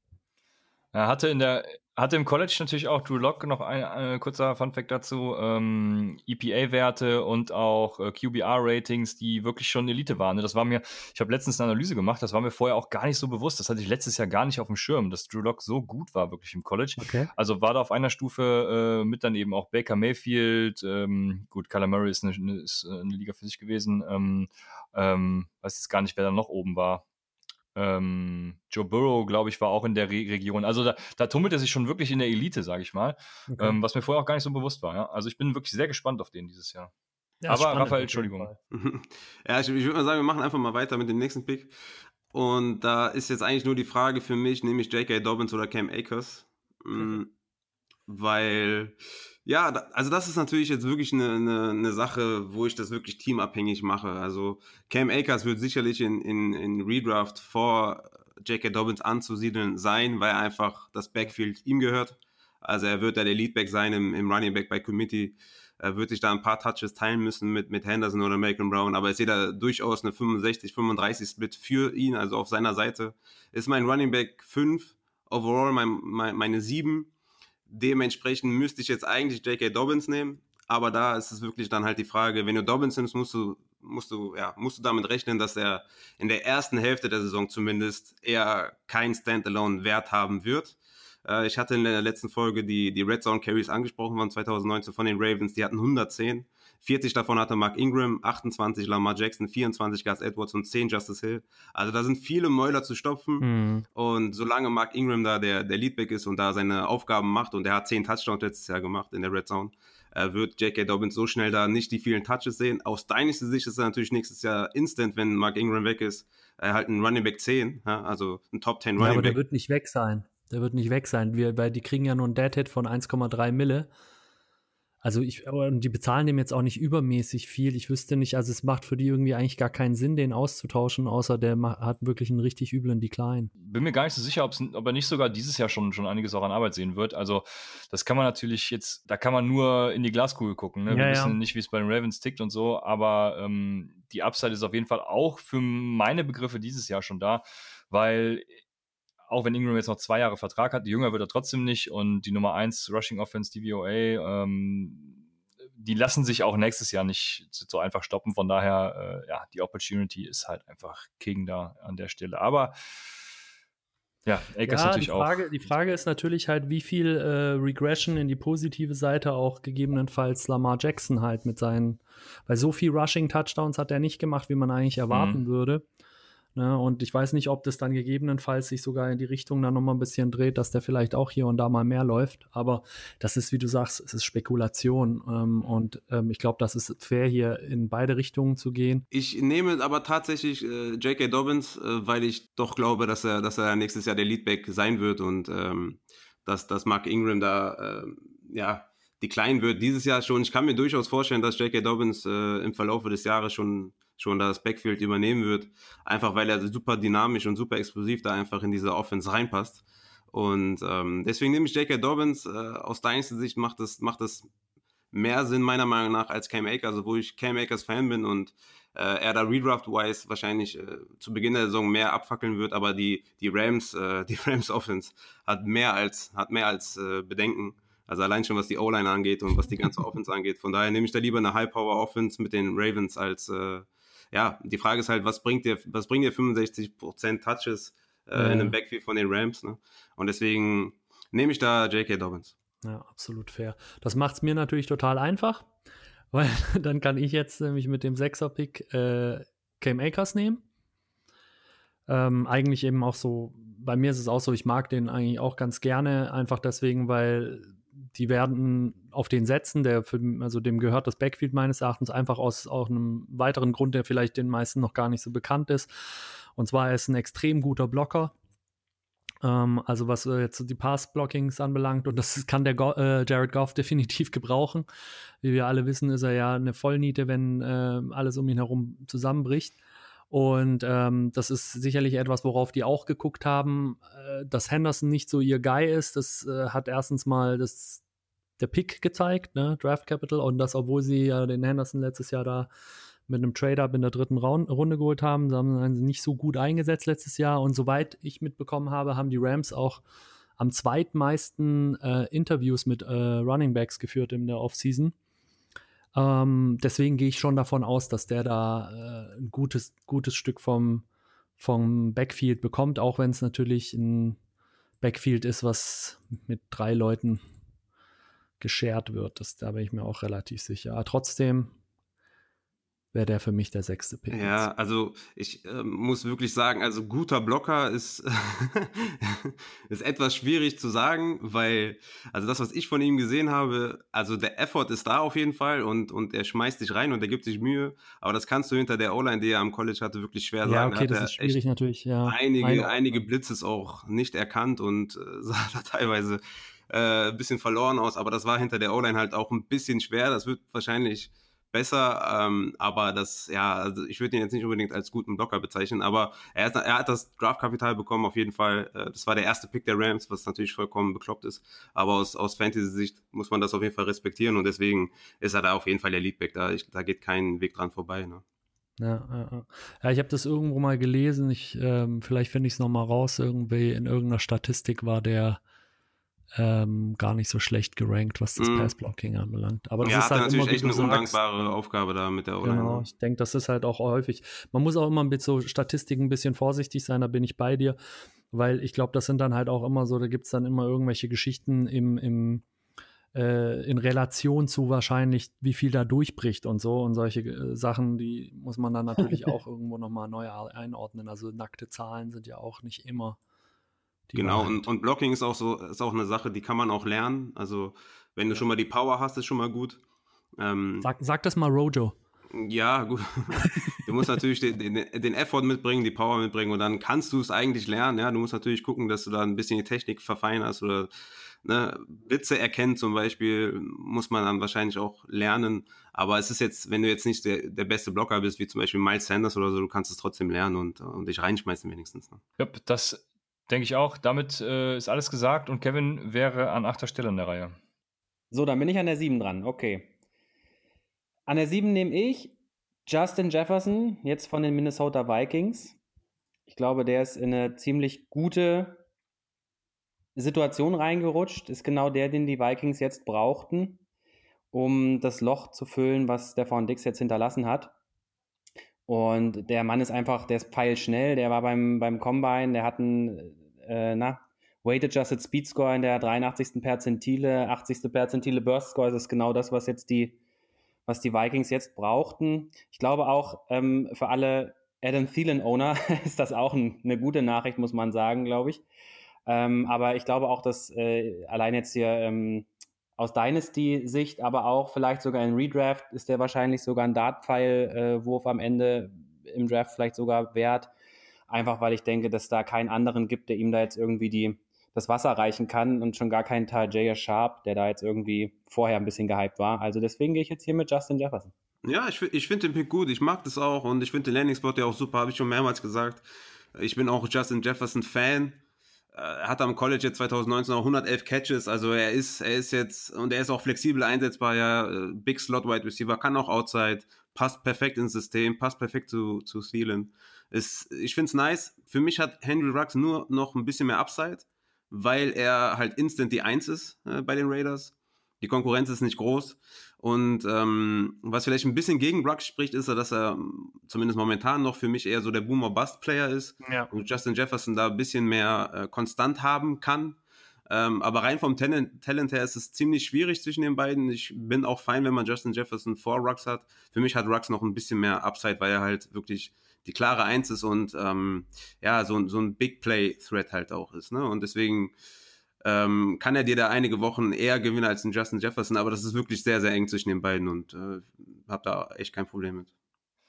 Er hatte in der hatte im College natürlich auch Drew Lock noch ein, ein kurzer Funfact dazu, ähm, EPA-Werte und auch äh, QBR-Ratings, die wirklich schon Elite waren. Ne? Das war mir, ich habe letztens eine Analyse gemacht, das war mir vorher auch gar nicht so bewusst. Das hatte ich letztes Jahr gar nicht auf dem Schirm, dass Drew Lock so gut war wirklich im College. Okay. Also war da auf einer Stufe äh, mit dann eben auch Baker Mayfield, ähm, gut, Kyler Murray ist eine, ist eine Liga für sich gewesen. Ähm, ähm, weiß jetzt gar nicht, wer da noch oben war. Ähm, Joe Burrow, glaube ich, war auch in der Re Region. Also da, da tummelt er sich schon wirklich in der Elite, sage ich mal. Okay. Ähm, was mir vorher auch gar nicht so bewusst war. Ja? Also ich bin wirklich sehr gespannt auf den dieses Jahr. Ja, Aber spannend, Raphael, Entschuldigung. *laughs* ja, ich, ich würde mal sagen, wir machen einfach mal weiter mit dem nächsten Pick. Und da ist jetzt eigentlich nur die Frage für mich, nehme ich J.K. Dobbins oder Cam Akers? Mhm. Weil ja, also das ist natürlich jetzt wirklich eine, eine, eine Sache, wo ich das wirklich teamabhängig mache. Also Cam Akers wird sicherlich in, in, in Redraft vor J.K. Dobbins anzusiedeln sein, weil einfach das Backfield ihm gehört. Also er wird da der Leadback sein im, im Running Back bei Committee. Er wird sich da ein paar Touches teilen müssen mit, mit Henderson oder Malcolm Brown, aber ich sehe da durchaus eine 65-35 Split für ihn, also auf seiner Seite. Ist mein Running Back 5, overall mein, mein, meine 7 Dementsprechend müsste ich jetzt eigentlich J.K. Dobbins nehmen, aber da ist es wirklich dann halt die Frage, wenn du Dobbins nimmst, musst du, musst du, ja, musst du damit rechnen, dass er in der ersten Hälfte der Saison zumindest eher keinen Standalone-Wert haben wird. Äh, ich hatte in der letzten Folge die, die Red Zone Carries angesprochen von 2019 von den Ravens. Die hatten 110. 40 davon hatte Mark Ingram, 28 Lamar Jackson, 24 Gus Edwards und 10 Justice Hill. Also da sind viele Mäuler zu stopfen. Mhm. Und solange Mark Ingram da der, der Leadback ist und da seine Aufgaben macht und er hat 10 Touchdowns letztes Jahr gemacht in der Red Zone, äh, wird J.K. Dobbins so schnell da nicht die vielen Touches sehen. Aus Dynasty Sicht ist er natürlich nächstes Jahr instant, wenn Mark Ingram weg ist, halt ein Running Back 10, ja, also ein Top 10 Running ja, aber Back. der wird nicht weg sein. Der wird nicht weg sein, wir, weil die kriegen ja nur einen Dead-Hit von 1,3 Mille. Also ich, und die bezahlen dem jetzt auch nicht übermäßig viel. Ich wüsste nicht, also es macht für die irgendwie eigentlich gar keinen Sinn, den auszutauschen, außer der hat wirklich einen richtig üblen Decline. Bin mir gar nicht so sicher, ob er nicht sogar dieses Jahr schon, schon einiges auch an Arbeit sehen wird. Also das kann man natürlich jetzt, da kann man nur in die Glaskugel gucken. Ne? Wir ja, wissen ja. nicht, wie es bei den Ravens tickt und so, aber ähm, die Upside ist auf jeden Fall auch für meine Begriffe dieses Jahr schon da, weil auch wenn Ingram jetzt noch zwei Jahre Vertrag hat, jünger wird er trotzdem nicht und die Nummer 1 Rushing Offense, DVOA, ähm, die lassen sich auch nächstes Jahr nicht so einfach stoppen. Von daher, äh, ja, die Opportunity ist halt einfach King da an der Stelle. Aber ja, Akers ja, natürlich die Frage, auch. Die Frage ist natürlich halt, wie viel äh, Regression in die positive Seite auch gegebenenfalls Lamar Jackson halt mit seinen, weil so viel Rushing Touchdowns hat er nicht gemacht, wie man eigentlich erwarten mhm. würde. Ne? Und ich weiß nicht, ob das dann gegebenenfalls sich sogar in die Richtung dann nochmal ein bisschen dreht, dass der vielleicht auch hier und da mal mehr läuft. Aber das ist, wie du sagst, es ist Spekulation. Ähm, und ähm, ich glaube, das ist fair, hier in beide Richtungen zu gehen. Ich nehme aber tatsächlich äh, J.K. Dobbins, äh, weil ich doch glaube, dass er, dass er nächstes Jahr der Leadback sein wird und ähm, dass, dass Mark Ingram da, äh, ja, die klein wird dieses Jahr schon. Ich kann mir durchaus vorstellen, dass J.K. Dobbins äh, im Verlauf des Jahres schon schon das Backfield übernehmen wird, einfach weil er super dynamisch und super explosiv da einfach in diese Offense reinpasst. Und ähm, deswegen nehme ich J.K. Dobbins. Äh, aus Dynasty Sicht macht es macht es mehr Sinn meiner Meinung nach als Cam Akers, also wo ich Cam Akers Fan bin und äh, er da Redraft-wise wahrscheinlich äh, zu Beginn der Saison mehr abfackeln wird, aber die, die Rams, äh, *laughs* die Rams Offense hat mehr als, hat mehr als äh, Bedenken. Also allein schon was die O-Line angeht und was die ganze *laughs* Offense angeht. Von daher nehme ich da lieber eine High-Power-Offense mit den Ravens als, äh, ja, die Frage ist halt, was bringt dir, was bringt dir 65% Touches äh, ja. in einem Backfield von den Rams? Ne? Und deswegen nehme ich da J.K. Dobbins. Ja, absolut fair. Das macht es mir natürlich total einfach, *laughs* weil dann kann ich jetzt nämlich mit dem Sechser-Pick äh, Cam Akers nehmen. Ähm, eigentlich eben auch so, bei mir ist es auch so, ich mag den eigentlich auch ganz gerne, einfach deswegen, weil die werden auf den setzen, der für, also dem gehört das Backfield meines Erachtens einfach aus auch einem weiteren Grund, der vielleicht den meisten noch gar nicht so bekannt ist. Und zwar er ist ein extrem guter Blocker. Ähm, also was äh, jetzt die Pass-Blockings anbelangt und das kann der Go äh, Jared Goff *laughs* definitiv gebrauchen. Wie wir alle wissen, ist er ja eine Vollniete, wenn äh, alles um ihn herum zusammenbricht. Und ähm, das ist sicherlich etwas, worauf die auch geguckt haben. Äh, dass Henderson nicht so ihr Guy ist, das äh, hat erstens mal das, der Pick gezeigt, ne? Draft Capital. Und das, obwohl sie ja den Henderson letztes Jahr da mit einem Trade-Up in der dritten Runde geholt haben. Sie haben sie nicht so gut eingesetzt letztes Jahr. Und soweit ich mitbekommen habe, haben die Rams auch am zweitmeisten äh, Interviews mit äh, Running Backs geführt in der Offseason. Ähm, deswegen gehe ich schon davon aus, dass der da äh, ein gutes, gutes Stück vom, vom Backfield bekommt, auch wenn es natürlich ein Backfield ist, was mit drei Leuten geshared wird. Das, da bin ich mir auch relativ sicher. Aber trotzdem wäre der für mich der sechste Pick. Ja, also ich äh, muss wirklich sagen, also guter Blocker ist, *laughs* ist etwas schwierig zu sagen, weil, also das, was ich von ihm gesehen habe, also der Effort ist da auf jeden Fall und, und er schmeißt sich rein und er gibt sich Mühe, aber das kannst du hinter der O-Line, die er am College hatte, wirklich schwer ja, sagen. Ja, okay, das ist schwierig natürlich, ja. Einige, einige Blitzes auch nicht erkannt und äh, *laughs* sah da teilweise äh, ein bisschen verloren aus, aber das war hinter der O-Line halt auch ein bisschen schwer, das wird wahrscheinlich besser, ähm, aber das, ja, also ich würde ihn jetzt nicht unbedingt als guten Blocker bezeichnen, aber er, hat, er hat das Draftkapital bekommen, auf jeden Fall. Äh, das war der erste Pick der Rams, was natürlich vollkommen bekloppt ist, aber aus, aus Fantasy-Sicht muss man das auf jeden Fall respektieren und deswegen ist er da auf jeden Fall der Leadback, da, ich, da geht kein Weg dran vorbei. Ne? Ja, ja, ja. ich habe das irgendwo mal gelesen. Ich, ähm, vielleicht finde ich es nochmal raus. Irgendwie in irgendeiner Statistik war der ähm, gar nicht so schlecht gerankt, was das mm. Passblocking anbelangt. Aber das ja, ist halt natürlich immer, echt eine sagst, undankbare Aufgabe da mit der O-Line. Genau, ich denke, das ist halt auch häufig. Man muss auch immer mit so Statistiken ein bisschen vorsichtig sein, da bin ich bei dir. weil ich glaube, das sind dann halt auch immer so, da gibt es dann immer irgendwelche Geschichten im, im äh, in Relation zu wahrscheinlich, wie viel da durchbricht und so und solche äh, Sachen, die muss man dann natürlich *laughs* auch irgendwo nochmal neu einordnen. Also nackte Zahlen sind ja auch nicht immer. Genau, und, und, Blocking ist auch so, ist auch eine Sache, die kann man auch lernen. Also wenn du ja. schon mal die Power hast, ist schon mal gut. Ähm, sag, sag das mal Rojo. Ja, gut. Du musst natürlich den, den, den, Effort mitbringen, die Power mitbringen und dann kannst du es eigentlich lernen. Ja, du musst natürlich gucken, dass du da ein bisschen die Technik verfeinerst oder ne, Blitze erkennen zum Beispiel, muss man dann wahrscheinlich auch lernen. Aber es ist jetzt, wenn du jetzt nicht der, der beste Blocker bist, wie zum Beispiel Miles Sanders oder so, du kannst es trotzdem lernen und, und dich reinschmeißen wenigstens. Ne? Ja, das denke ich auch. Damit äh, ist alles gesagt und Kevin wäre an achter Stelle in der Reihe. So, dann bin ich an der 7 dran. Okay. An der 7 nehme ich Justin Jefferson, jetzt von den Minnesota Vikings. Ich glaube, der ist in eine ziemlich gute Situation reingerutscht. Ist genau der, den die Vikings jetzt brauchten, um das Loch zu füllen, was Stefan Dix jetzt hinterlassen hat. Und der Mann ist einfach, der ist pfeilschnell. Der war beim, beim Combine, der hat einen, äh, na, Weight Adjusted Speed Score in der 83. Perzentile, 80. Perzentile Burst Score. Das ist genau das, was jetzt die was die Vikings jetzt brauchten. Ich glaube auch ähm, für alle Adam Thielen-Owner *laughs* ist das auch ein, eine gute Nachricht, muss man sagen, glaube ich. Ähm, aber ich glaube auch, dass äh, allein jetzt hier ähm, aus Dynasty-Sicht, aber auch vielleicht sogar in Redraft ist der wahrscheinlich sogar ein Dart-Pfeil-Wurf äh, am Ende im Draft vielleicht sogar wert. Einfach weil ich denke, dass da keinen anderen gibt, der ihm da jetzt irgendwie die, das Wasser reichen kann und schon gar kein Tajay Sharp, der da jetzt irgendwie vorher ein bisschen gehypt war. Also deswegen gehe ich jetzt hier mit Justin Jefferson. Ja, ich, ich finde den Pick gut. Ich mag das auch und ich finde den Landing-Spot ja auch super, habe ich schon mehrmals gesagt. Ich bin auch Justin Jefferson Fan. Äh, er hat am College jetzt 2019 auch 111 Catches, also er ist, er ist jetzt, und er ist auch flexibel einsetzbar, ja, äh, Big Slot Wide Receiver, kann auch Outside, passt perfekt ins System, passt perfekt zu, zu Thielen. Ist, ich finde es nice. Für mich hat Henry Rux nur noch ein bisschen mehr Upside weil er halt instant die Eins ist äh, bei den Raiders. Die Konkurrenz ist nicht groß. Und ähm, was vielleicht ein bisschen gegen Rux spricht, ist, dass er zumindest momentan noch für mich eher so der Boomer-Bust-Player ist. Ja. Und Justin Jefferson da ein bisschen mehr äh, konstant haben kann. Ähm, aber rein vom Talent, Talent, her ist es ziemlich schwierig zwischen den beiden. Ich bin auch fein, wenn man Justin Jefferson vor Rux hat. Für mich hat Rux noch ein bisschen mehr Upside, weil er halt wirklich die klare Eins ist und ähm, ja, so, so ein Big Play-Threat halt auch ist. Ne? Und deswegen ähm, kann er dir da einige Wochen eher gewinnen als ein Justin Jefferson, aber das ist wirklich sehr, sehr eng zwischen den beiden und äh, habe da echt kein Problem mit.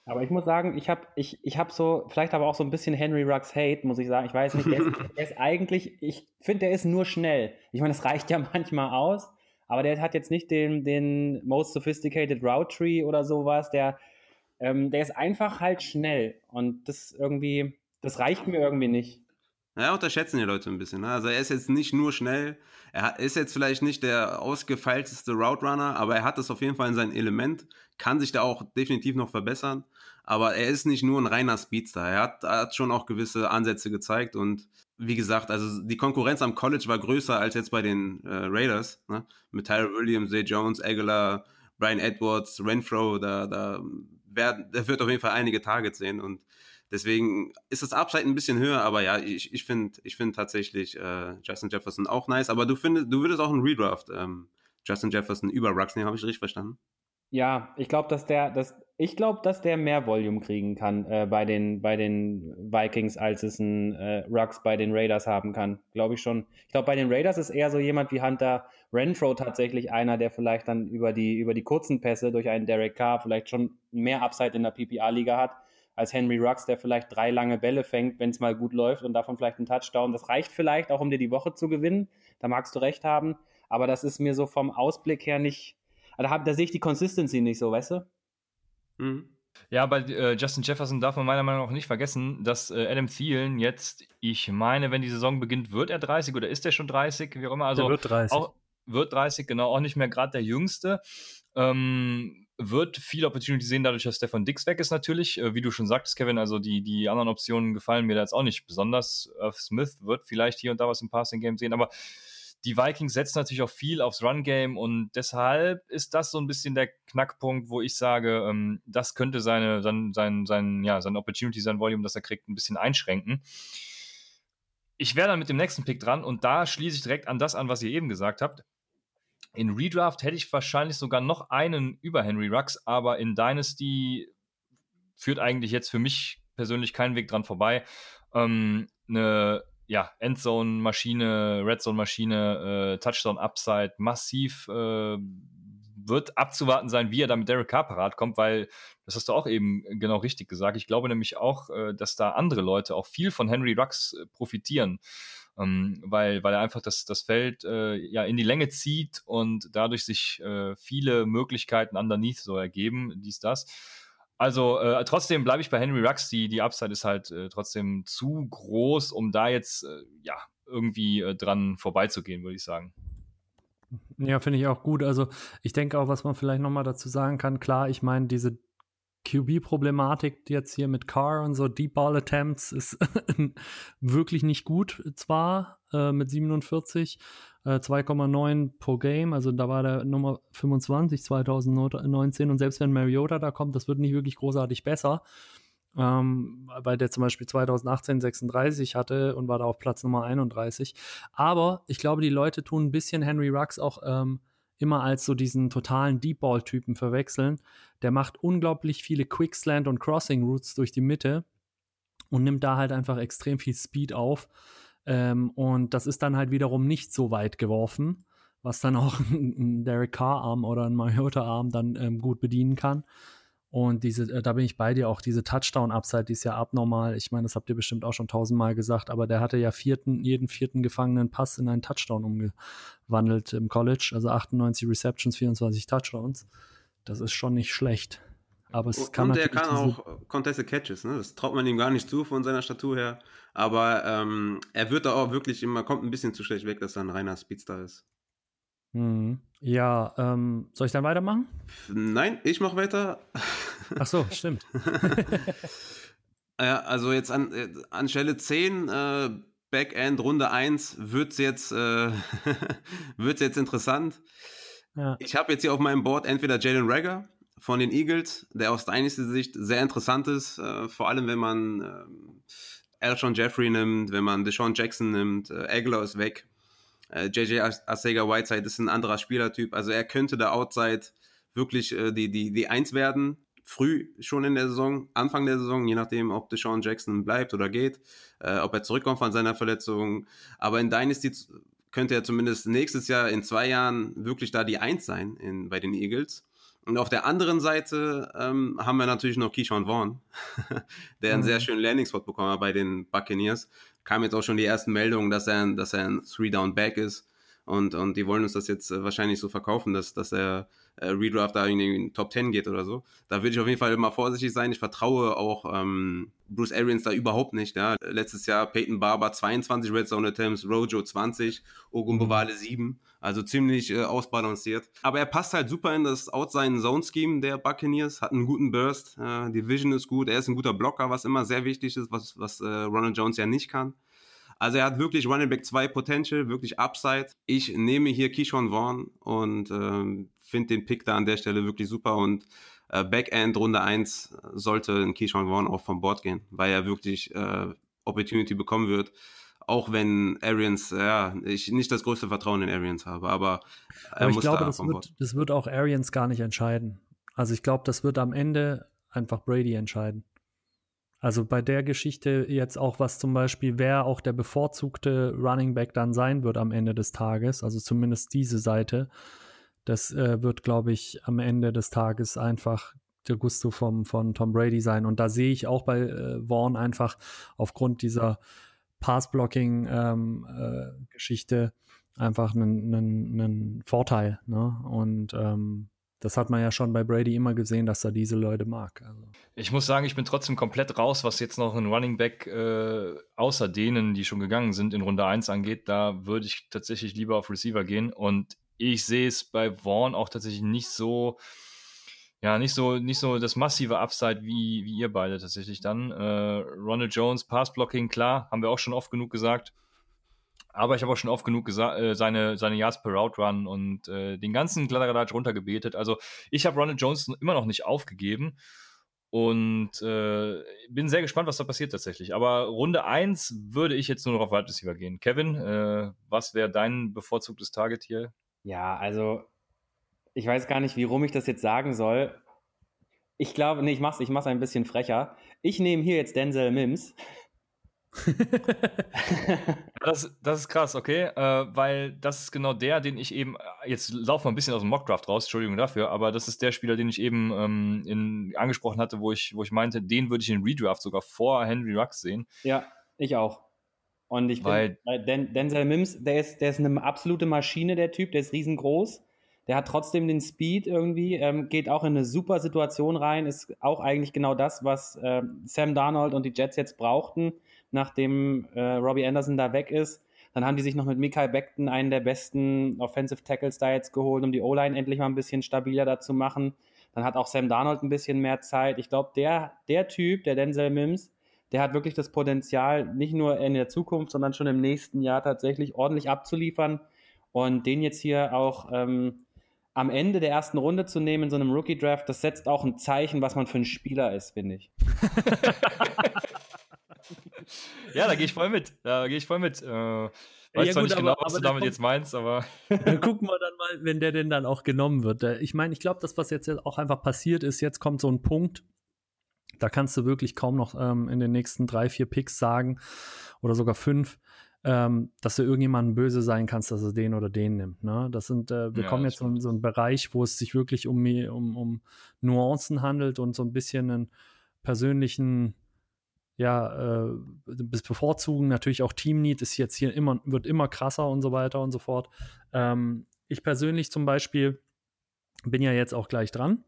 Aber ich muss sagen, ich habe ich, ich hab so, vielleicht aber auch so ein bisschen Henry Rux Hate, muss ich sagen. Ich weiß nicht, der ist, *laughs* der ist eigentlich, ich finde, der ist nur schnell. Ich meine, das reicht ja *laughs* manchmal aus, aber der hat jetzt nicht den, den Most Sophisticated Route Tree oder sowas. Der, ähm, der ist einfach halt schnell und das irgendwie, das reicht mir irgendwie nicht. Ja, unterschätzen die Leute ein bisschen. Ne? Also er ist jetzt nicht nur schnell, er ist jetzt vielleicht nicht der ausgefeilteste Route Runner, aber er hat das auf jeden Fall in seinem Element, kann sich da auch definitiv noch verbessern. Aber er ist nicht nur ein reiner Speedster. Er hat, hat schon auch gewisse Ansätze gezeigt und wie gesagt, also die Konkurrenz am College war größer als jetzt bei den äh, Raiders. Ne? Mit Tyler Williams, Zay Jones, Aguilar, Brian Edwards, Renfro, da, da werden, der wird auf jeden Fall einige Targets sehen und deswegen ist das Upside ein bisschen höher, aber ja, ich, ich finde ich find tatsächlich äh, Justin Jefferson auch nice, aber du findest, du würdest auch einen Redraft ähm, Justin Jefferson über Rux nehmen, habe ich richtig verstanden? Ja, ich glaube, dass der, dass, ich glaube, dass der mehr Volume kriegen kann äh, bei, den, bei den Vikings, als es ein äh, Rux bei den Raiders haben kann. Glaube ich schon. Ich glaube, bei den Raiders ist eher so jemand wie Hunter Renfro tatsächlich einer, der vielleicht dann über die, über die kurzen Pässe durch einen Derek Carr vielleicht schon mehr Upside in der PPA-Liga hat, als Henry Rux, der vielleicht drei lange Bälle fängt, wenn es mal gut läuft und davon vielleicht einen Touchdown. Das reicht vielleicht auch, um dir die Woche zu gewinnen. Da magst du recht haben. Aber das ist mir so vom Ausblick her nicht also da, da sehe ich die Consistency nicht so, weißt du? Mhm. Ja, bei äh, Justin Jefferson darf man meiner Meinung nach nicht vergessen, dass äh, Adam Thielen jetzt, ich meine, wenn die Saison beginnt, wird er 30 oder ist er schon 30, wie auch immer. Also der wird 30. Auch, wird 30, genau, auch nicht mehr gerade der Jüngste. Ähm, wird viel Opportunity sehen, dadurch, dass Stefan Dix weg ist natürlich. Äh, wie du schon sagtest, Kevin, also die, die anderen Optionen gefallen mir da jetzt auch nicht besonders. Smith wird vielleicht hier und da was im Passing-Game sehen, aber die Vikings setzen natürlich auch viel aufs Run-Game und deshalb ist das so ein bisschen der Knackpunkt, wo ich sage, ähm, das könnte seine, sein, sein, sein, ja, sein Opportunity, sein Volume, das er kriegt, ein bisschen einschränken. ich wäre dann mit dem nächsten Pick dran und da schließe ich direkt an das an, was ihr eben gesagt habt. In Redraft hätte ich wahrscheinlich sogar noch einen über Henry Rux, aber in Dynasty führt eigentlich jetzt für mich persönlich keinen Weg dran vorbei. Ähm, eine ja, Endzone-Maschine, Redzone-Maschine, äh, Touchdown-Upside, massiv äh, wird abzuwarten sein, wie er da mit Derek Carr parat kommt, weil, das hast du auch eben genau richtig gesagt, ich glaube nämlich auch, äh, dass da andere Leute auch viel von Henry Rux äh, profitieren, ähm, weil, weil er einfach das, das Feld äh, ja in die Länge zieht und dadurch sich äh, viele Möglichkeiten underneath so ergeben, dies, das. Also äh, trotzdem bleibe ich bei Henry Rux. Die, die Upside ist halt äh, trotzdem zu groß, um da jetzt äh, ja irgendwie äh, dran vorbeizugehen, würde ich sagen. Ja, finde ich auch gut. Also ich denke auch, was man vielleicht nochmal dazu sagen kann, klar, ich meine, diese QB-Problematik jetzt hier mit Carr und so Deep Ball Attempts ist *laughs* wirklich nicht gut, zwar äh, mit 47, äh, 2,9 pro Game, also da war der Nummer 25 2019 und selbst wenn Mariota da kommt, das wird nicht wirklich großartig besser. Ähm, weil der zum Beispiel 2018 36 hatte und war da auf Platz Nummer 31. Aber ich glaube, die Leute tun ein bisschen Henry Rux auch ähm, immer als so diesen totalen Deep Ball-Typen verwechseln. Der macht unglaublich viele Quickslant und Crossing Routes durch die Mitte und nimmt da halt einfach extrem viel Speed auf. Ähm, und das ist dann halt wiederum nicht so weit geworfen, was dann auch *laughs* ein Derek Carr-Arm oder ein Mariota-Arm dann ähm, gut bedienen kann. Und diese, äh, da bin ich bei dir auch, diese Touchdown-Upside, die ist ja abnormal. Ich meine, das habt ihr bestimmt auch schon tausendmal gesagt, aber der hatte ja vierten, jeden vierten gefangenen Pass in einen Touchdown umgewandelt im College. Also 98 Receptions, 24 Touchdowns. Das ist schon nicht schlecht. Aber es kann Und er kann auch Contested Catches, ne? Das traut man ihm gar nicht zu von seiner Statur her. Aber ähm, er wird da auch wirklich immer, kommt ein bisschen zu schlecht weg, dass er ein reiner Speedstar ist. Mhm. Ja, ähm, soll ich dann weitermachen? Nein, ich mache weiter. Ach so, stimmt. *laughs* ja, also jetzt an, äh, an Stelle 10, äh, Backend Runde 1, wird es jetzt, äh, *laughs* jetzt interessant. Ja. Ich habe jetzt hier auf meinem Board entweder Jalen Rager von den Eagles, der aus Dynasty Sicht sehr interessant ist, äh, vor allem wenn man äh, Alshon Jeffrey nimmt, wenn man Deshaun Jackson nimmt, äh, Aguilar ist weg. JJ äh, Arcega Whiteside ist ein anderer Spielertyp. Also er könnte da Outside wirklich äh, die, die, die Eins werden. Früh schon in der Saison, Anfang der Saison, je nachdem, ob Deshaun Jackson bleibt oder geht, äh, ob er zurückkommt von seiner Verletzung. Aber in Dynasty könnte er zumindest nächstes Jahr in zwei Jahren wirklich da die Eins sein in, bei den Eagles. Und auf der anderen Seite ähm, haben wir natürlich noch Keyshawn Vaughn, *laughs* der einen mhm. sehr schönen Landing-Spot bekommen hat bei den Buccaneers kam jetzt auch schon die ersten Meldungen, dass er, dass er ein Three-Down-Back ist. Und, und die wollen uns das jetzt äh, wahrscheinlich so verkaufen, dass, dass er äh, Redraft da in den Top 10 geht oder so. Da würde ich auf jeden Fall immer vorsichtig sein. Ich vertraue auch ähm, Bruce Arians da überhaupt nicht. Ja. Letztes Jahr Peyton Barber 22 Red Zone Attempts, Rojo 20, Ogumbowale 7. Also ziemlich äh, ausbalanciert. Aber er passt halt super in das Outside-Zone-Scheme der Buccaneers, hat einen guten Burst, äh, die Vision ist gut, er ist ein guter Blocker, was immer sehr wichtig ist, was, was äh, Ronald Jones ja nicht kann. Also er hat wirklich Running Back 2 Potential, wirklich Upside. Ich nehme hier Keyshawn Vaughn und ähm, finde den Pick da an der Stelle wirklich super und äh, Backend Runde 1 sollte ein Keyshawn Vaughn auch vom Board gehen, weil er wirklich äh, Opportunity bekommen wird. Auch wenn Arians, ja, ich nicht das größte Vertrauen in Arians habe, aber er aber ich muss glaube, da das wird, das wird auch Arians gar nicht entscheiden. Also ich glaube, das wird am Ende einfach Brady entscheiden. Also bei der Geschichte jetzt auch, was zum Beispiel, wer auch der bevorzugte Running Back dann sein wird am Ende des Tages, also zumindest diese Seite, das äh, wird, glaube ich, am Ende des Tages einfach der Gusto vom, von Tom Brady sein. Und da sehe ich auch bei äh, Vaughn einfach aufgrund dieser Pass-Blocking-Geschichte ähm, äh, einfach einen, einen, einen Vorteil. Ne? Und ähm, das hat man ja schon bei Brady immer gesehen, dass er diese Leute mag. Also. Ich muss sagen, ich bin trotzdem komplett raus, was jetzt noch ein Running Back äh, außer denen, die schon gegangen sind, in Runde 1 angeht. Da würde ich tatsächlich lieber auf Receiver gehen. Und ich sehe es bei Vaughn auch tatsächlich nicht so, ja, nicht so, nicht so das massive Upside wie, wie ihr beide tatsächlich dann. Äh, Ronald Jones, Pass-Blocking, klar, haben wir auch schon oft genug gesagt. Aber ich habe auch schon oft genug äh, seine, seine Yards per Route Run und äh, den ganzen Kladderadatsch runtergebetet. Also ich habe Ronald Jones immer noch nicht aufgegeben. Und äh, bin sehr gespannt, was da passiert tatsächlich. Aber Runde 1 würde ich jetzt nur noch auf Wide Receiver gehen. Kevin, äh, was wäre dein bevorzugtes Target hier? Ja, also ich weiß gar nicht, wie rum ich das jetzt sagen soll. Ich glaube, nee, ich mach's, ich mach's ein bisschen frecher. Ich nehme hier jetzt Denzel Mims. *laughs* *laughs* das, das ist krass, okay, äh, weil das ist genau der, den ich eben, äh, jetzt laufen wir ein bisschen aus dem Mockdraft raus, Entschuldigung dafür, aber das ist der Spieler, den ich eben ähm, in, angesprochen hatte, wo ich, wo ich meinte, den würde ich in Redraft sogar vor Henry Rux sehen. Ja, ich auch. Und ich finde, Den, Denzel Mims, der ist, der ist eine absolute Maschine, der Typ, der ist riesengroß. Der hat trotzdem den Speed irgendwie, ähm, geht auch in eine super Situation rein, ist auch eigentlich genau das, was äh, Sam Darnold und die Jets jetzt brauchten nachdem äh, Robbie Anderson da weg ist. Dann haben die sich noch mit Mikael Beckton einen der besten Offensive Tackles da jetzt geholt, um die O-Line endlich mal ein bisschen stabiler da zu machen. Dann hat auch Sam Darnold ein bisschen mehr Zeit. Ich glaube, der, der Typ, der Denzel Mims, der hat wirklich das Potenzial, nicht nur in der Zukunft, sondern schon im nächsten Jahr tatsächlich ordentlich abzuliefern. Und den jetzt hier auch ähm, am Ende der ersten Runde zu nehmen in so einem Rookie-Draft, das setzt auch ein Zeichen, was man für ein Spieler ist, finde ich. *laughs* ja, da gehe ich voll mit. Da gehe ich voll mit. Äh, weiß ja, zwar nicht genau, was du damit jetzt meinst, aber. dann *laughs* gucken wir dann mal, wenn der denn dann auch genommen wird. Ich meine, ich glaube, das, was jetzt auch einfach passiert ist, jetzt kommt so ein Punkt, da kannst du wirklich kaum noch ähm, in den nächsten drei, vier Picks sagen oder sogar fünf, ähm, dass du irgendjemandem böse sein kannst, dass er den oder den nimmt. Ne? Das sind, äh, wir ja, kommen jetzt in so einen Bereich, wo es sich wirklich um, um, um Nuancen handelt und so ein bisschen einen persönlichen ja, äh, bevorzugen. Natürlich auch Team Need ist jetzt hier immer, wird immer krasser und so weiter und so fort. Ähm, ich persönlich zum Beispiel bin ja jetzt auch gleich dran,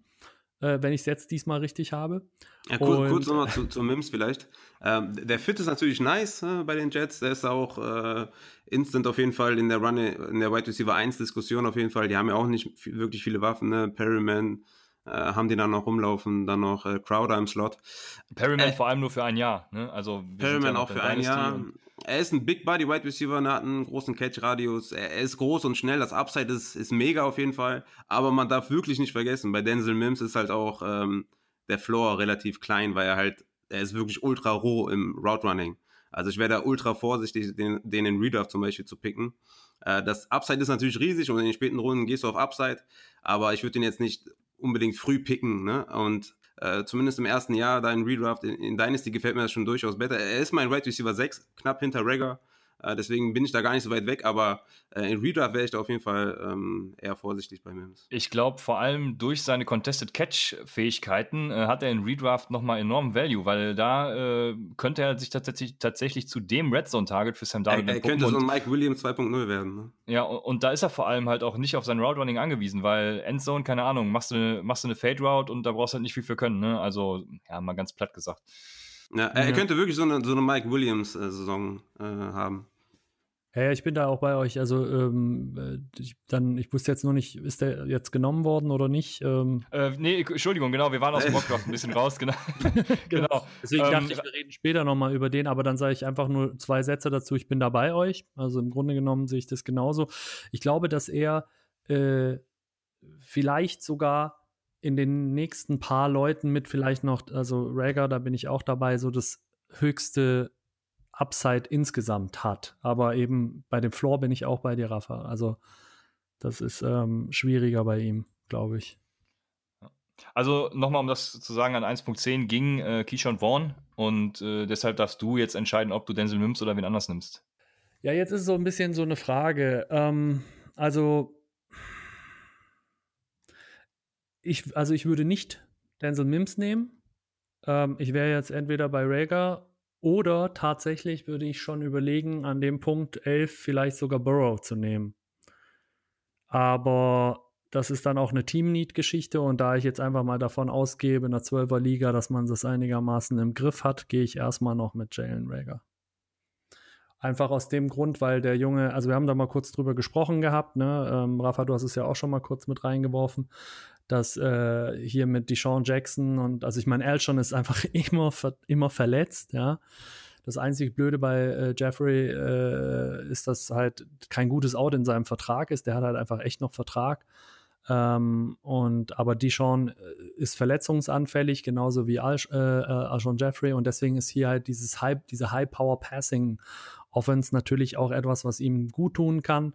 äh, wenn ich es jetzt diesmal richtig habe. Ja, kurz, kurz nochmal zu, zu Mims vielleicht. Ähm, der Fit ist natürlich nice äh, bei den Jets. Der ist auch äh, instant auf jeden Fall in der Run, in der Wide Receiver 1 Diskussion auf jeden Fall. Die haben ja auch nicht wirklich viele Waffen, ne? Perryman, haben die dann noch rumlaufen, dann noch äh, Crowder im Slot. Perryman äh, vor allem nur für ein Jahr, ne? Also Perryman ja auch für ein Jahr. Er ist ein Big Body Wide Receiver, er hat einen großen Catch-Radius. Er ist groß und schnell, das Upside ist, ist mega auf jeden Fall. Aber man darf wirklich nicht vergessen, bei Denzel Mims ist halt auch ähm, der Floor relativ klein, weil er halt, er ist wirklich ultra roh im Route Running. Also ich wäre da ultra vorsichtig, den, den in Redraft zum Beispiel zu picken. Äh, das Upside ist natürlich riesig und in den späten Runden gehst du auf Upside, aber ich würde den jetzt nicht unbedingt früh picken. Ne? Und äh, zumindest im ersten Jahr, dein Redraft in, in Dynasty gefällt mir das schon durchaus besser. Er ist mein Right Receiver 6, knapp hinter Regger. Äh, deswegen bin ich da gar nicht so weit weg, aber äh, in Redraft wäre ich da auf jeden Fall ähm, eher vorsichtig bei Mims. Ich glaube, vor allem durch seine Contested Catch-Fähigkeiten äh, hat er in Redraft nochmal enormen Value, weil da äh, könnte er sich tatsächlich, tatsächlich zu dem Red Zone-Target für Sam Darnold Er, er könnte so ein Mike Williams 2.0 werden. Ne? Ja, und, und, da ist er vor allem halt auch nicht auf sein Route Running angewiesen, weil Endzone, keine Ahnung, machst du, machst du eine Fade Route und da brauchst du halt nicht viel für können. Ne? Also, ja, mal ganz platt gesagt. Ja, er ja. könnte wirklich so eine, so eine Mike Williams-Saison äh, haben. Ja, ich bin da auch bei euch. Also ähm, äh, ich, dann, ich wusste jetzt nur nicht, ist der jetzt genommen worden oder nicht? Ähm. Äh, nee, Entschuldigung, genau, wir waren aus dem *laughs* Mockdraft ein bisschen raus, genau. genau. *laughs* Deswegen ähm, dachte ich, wir reden später nochmal über den, aber dann sage ich einfach nur zwei Sätze dazu. Ich bin da bei euch. Also im Grunde genommen sehe ich das genauso. Ich glaube, dass er äh, vielleicht sogar in den nächsten paar Leuten mit vielleicht noch, also Rager, da bin ich auch dabei, so das höchste Upside insgesamt hat. Aber eben bei dem Floor bin ich auch bei dir, Rafa. Also das ist ähm, schwieriger bei ihm, glaube ich. Also nochmal, um das zu sagen, an 1.10 ging äh, Keyshawn Vaughn und äh, deshalb darfst du jetzt entscheiden, ob du Denzel nimmst oder wen anders nimmst. Ja, jetzt ist so ein bisschen so eine Frage. Ähm, also ich, also ich würde nicht Denzel Mims nehmen. Ähm, ich wäre jetzt entweder bei Rager oder tatsächlich würde ich schon überlegen, an dem Punkt 11 vielleicht sogar Burrow zu nehmen. Aber das ist dann auch eine Team-Need-Geschichte und da ich jetzt einfach mal davon ausgebe, in der 12er Liga, dass man das einigermaßen im Griff hat, gehe ich erstmal noch mit Jalen Rager. Einfach aus dem Grund, weil der Junge, also wir haben da mal kurz drüber gesprochen gehabt, ne? Ähm, Rafa, du hast es ja auch schon mal kurz mit reingeworfen dass äh, hier mit Deshaun Jackson und also ich meine, Elshon ist einfach *laughs* immer, immer verletzt, ja. Das einzige Blöde bei äh, Jeffrey äh, ist, dass halt kein gutes Out in seinem Vertrag ist. Der hat halt einfach echt noch Vertrag. Ähm, und aber Deshaun äh, ist verletzungsanfällig, genauso wie Al, äh, äh, Alshon Jeffrey. Und deswegen ist hier halt dieses High, diese High-Power-Passing-Offense natürlich auch etwas, was ihm gut tun kann.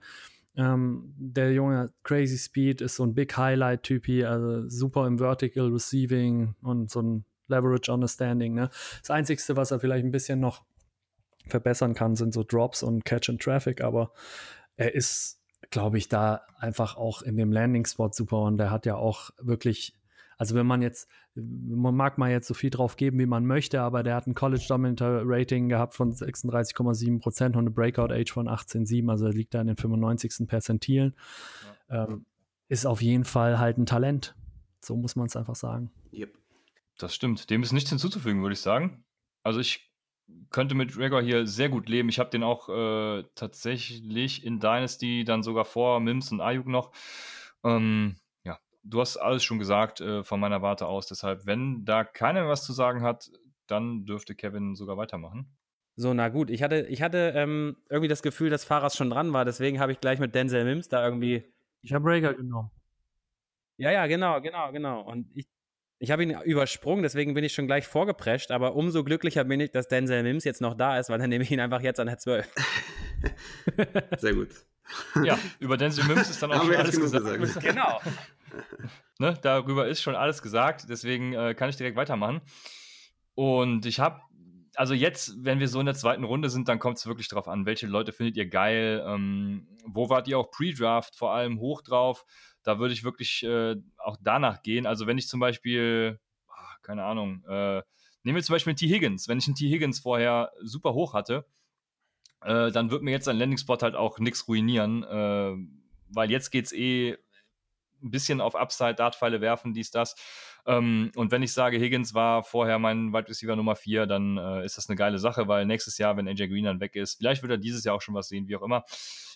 Ähm, der junge Crazy Speed ist so ein Big Highlight-Typi, also super im Vertical Receiving und so ein Leverage Understanding. Ne? Das Einzige, was er vielleicht ein bisschen noch verbessern kann, sind so Drops und Catch and Traffic, aber er ist glaube ich, da einfach auch in dem Landing-Spot super und der hat ja auch wirklich, also wenn man jetzt, man mag mal jetzt so viel drauf geben, wie man möchte, aber der hat ein College Dominator Rating gehabt von 36,7 Prozent und eine Breakout Age von 18,7, also liegt da in den 95. Perzentilen. Ja. Ähm, ist auf jeden Fall halt ein Talent. So muss man es einfach sagen. Yep. Das stimmt. Dem ist nichts hinzuzufügen, würde ich sagen. Also ich könnte mit Gregor hier sehr gut leben. Ich habe den auch äh, tatsächlich in Dynasty dann sogar vor Mims und Ayuk noch. Ähm, du hast alles schon gesagt äh, von meiner Warte aus. Deshalb, wenn da keiner was zu sagen hat, dann dürfte Kevin sogar weitermachen. So, na gut. Ich hatte, ich hatte ähm, irgendwie das Gefühl, dass Fahrers schon dran war. Deswegen habe ich gleich mit Denzel Mims da irgendwie. Ich habe Rager genommen. Ja, ja, genau, genau, genau. Und ich ich habe ihn übersprungen, deswegen bin ich schon gleich vorgeprescht, aber umso glücklicher bin ich, dass Denzel Mims jetzt noch da ist, weil dann nehme ich ihn einfach jetzt an der 12. *laughs* Sehr gut. Ja, über Denzel Mims ist dann *laughs* auch schon alles gesagt. gesagt. Genau. *laughs* ne, darüber ist schon alles gesagt, deswegen äh, kann ich direkt weitermachen. Und ich habe, also jetzt, wenn wir so in der zweiten Runde sind, dann kommt es wirklich drauf an, welche Leute findet ihr geil, ähm, wo wart ihr auch Pre-Draft vor allem hoch drauf, da würde ich wirklich äh, auch danach gehen. Also wenn ich zum Beispiel, ach, keine Ahnung, äh, nehmen wir zum Beispiel T. Higgins. Wenn ich einen T. Higgins vorher super hoch hatte, äh, dann wird mir jetzt ein Landing-Spot halt auch nichts ruinieren, äh, weil jetzt geht es eh ein bisschen auf Upside, Dartpfeile werfen, dies, das. Ähm, und wenn ich sage, Higgins war vorher mein Wide Receiver Nummer 4, dann äh, ist das eine geile Sache, weil nächstes Jahr, wenn AJ Green dann weg ist, vielleicht wird er dieses Jahr auch schon was sehen, wie auch immer.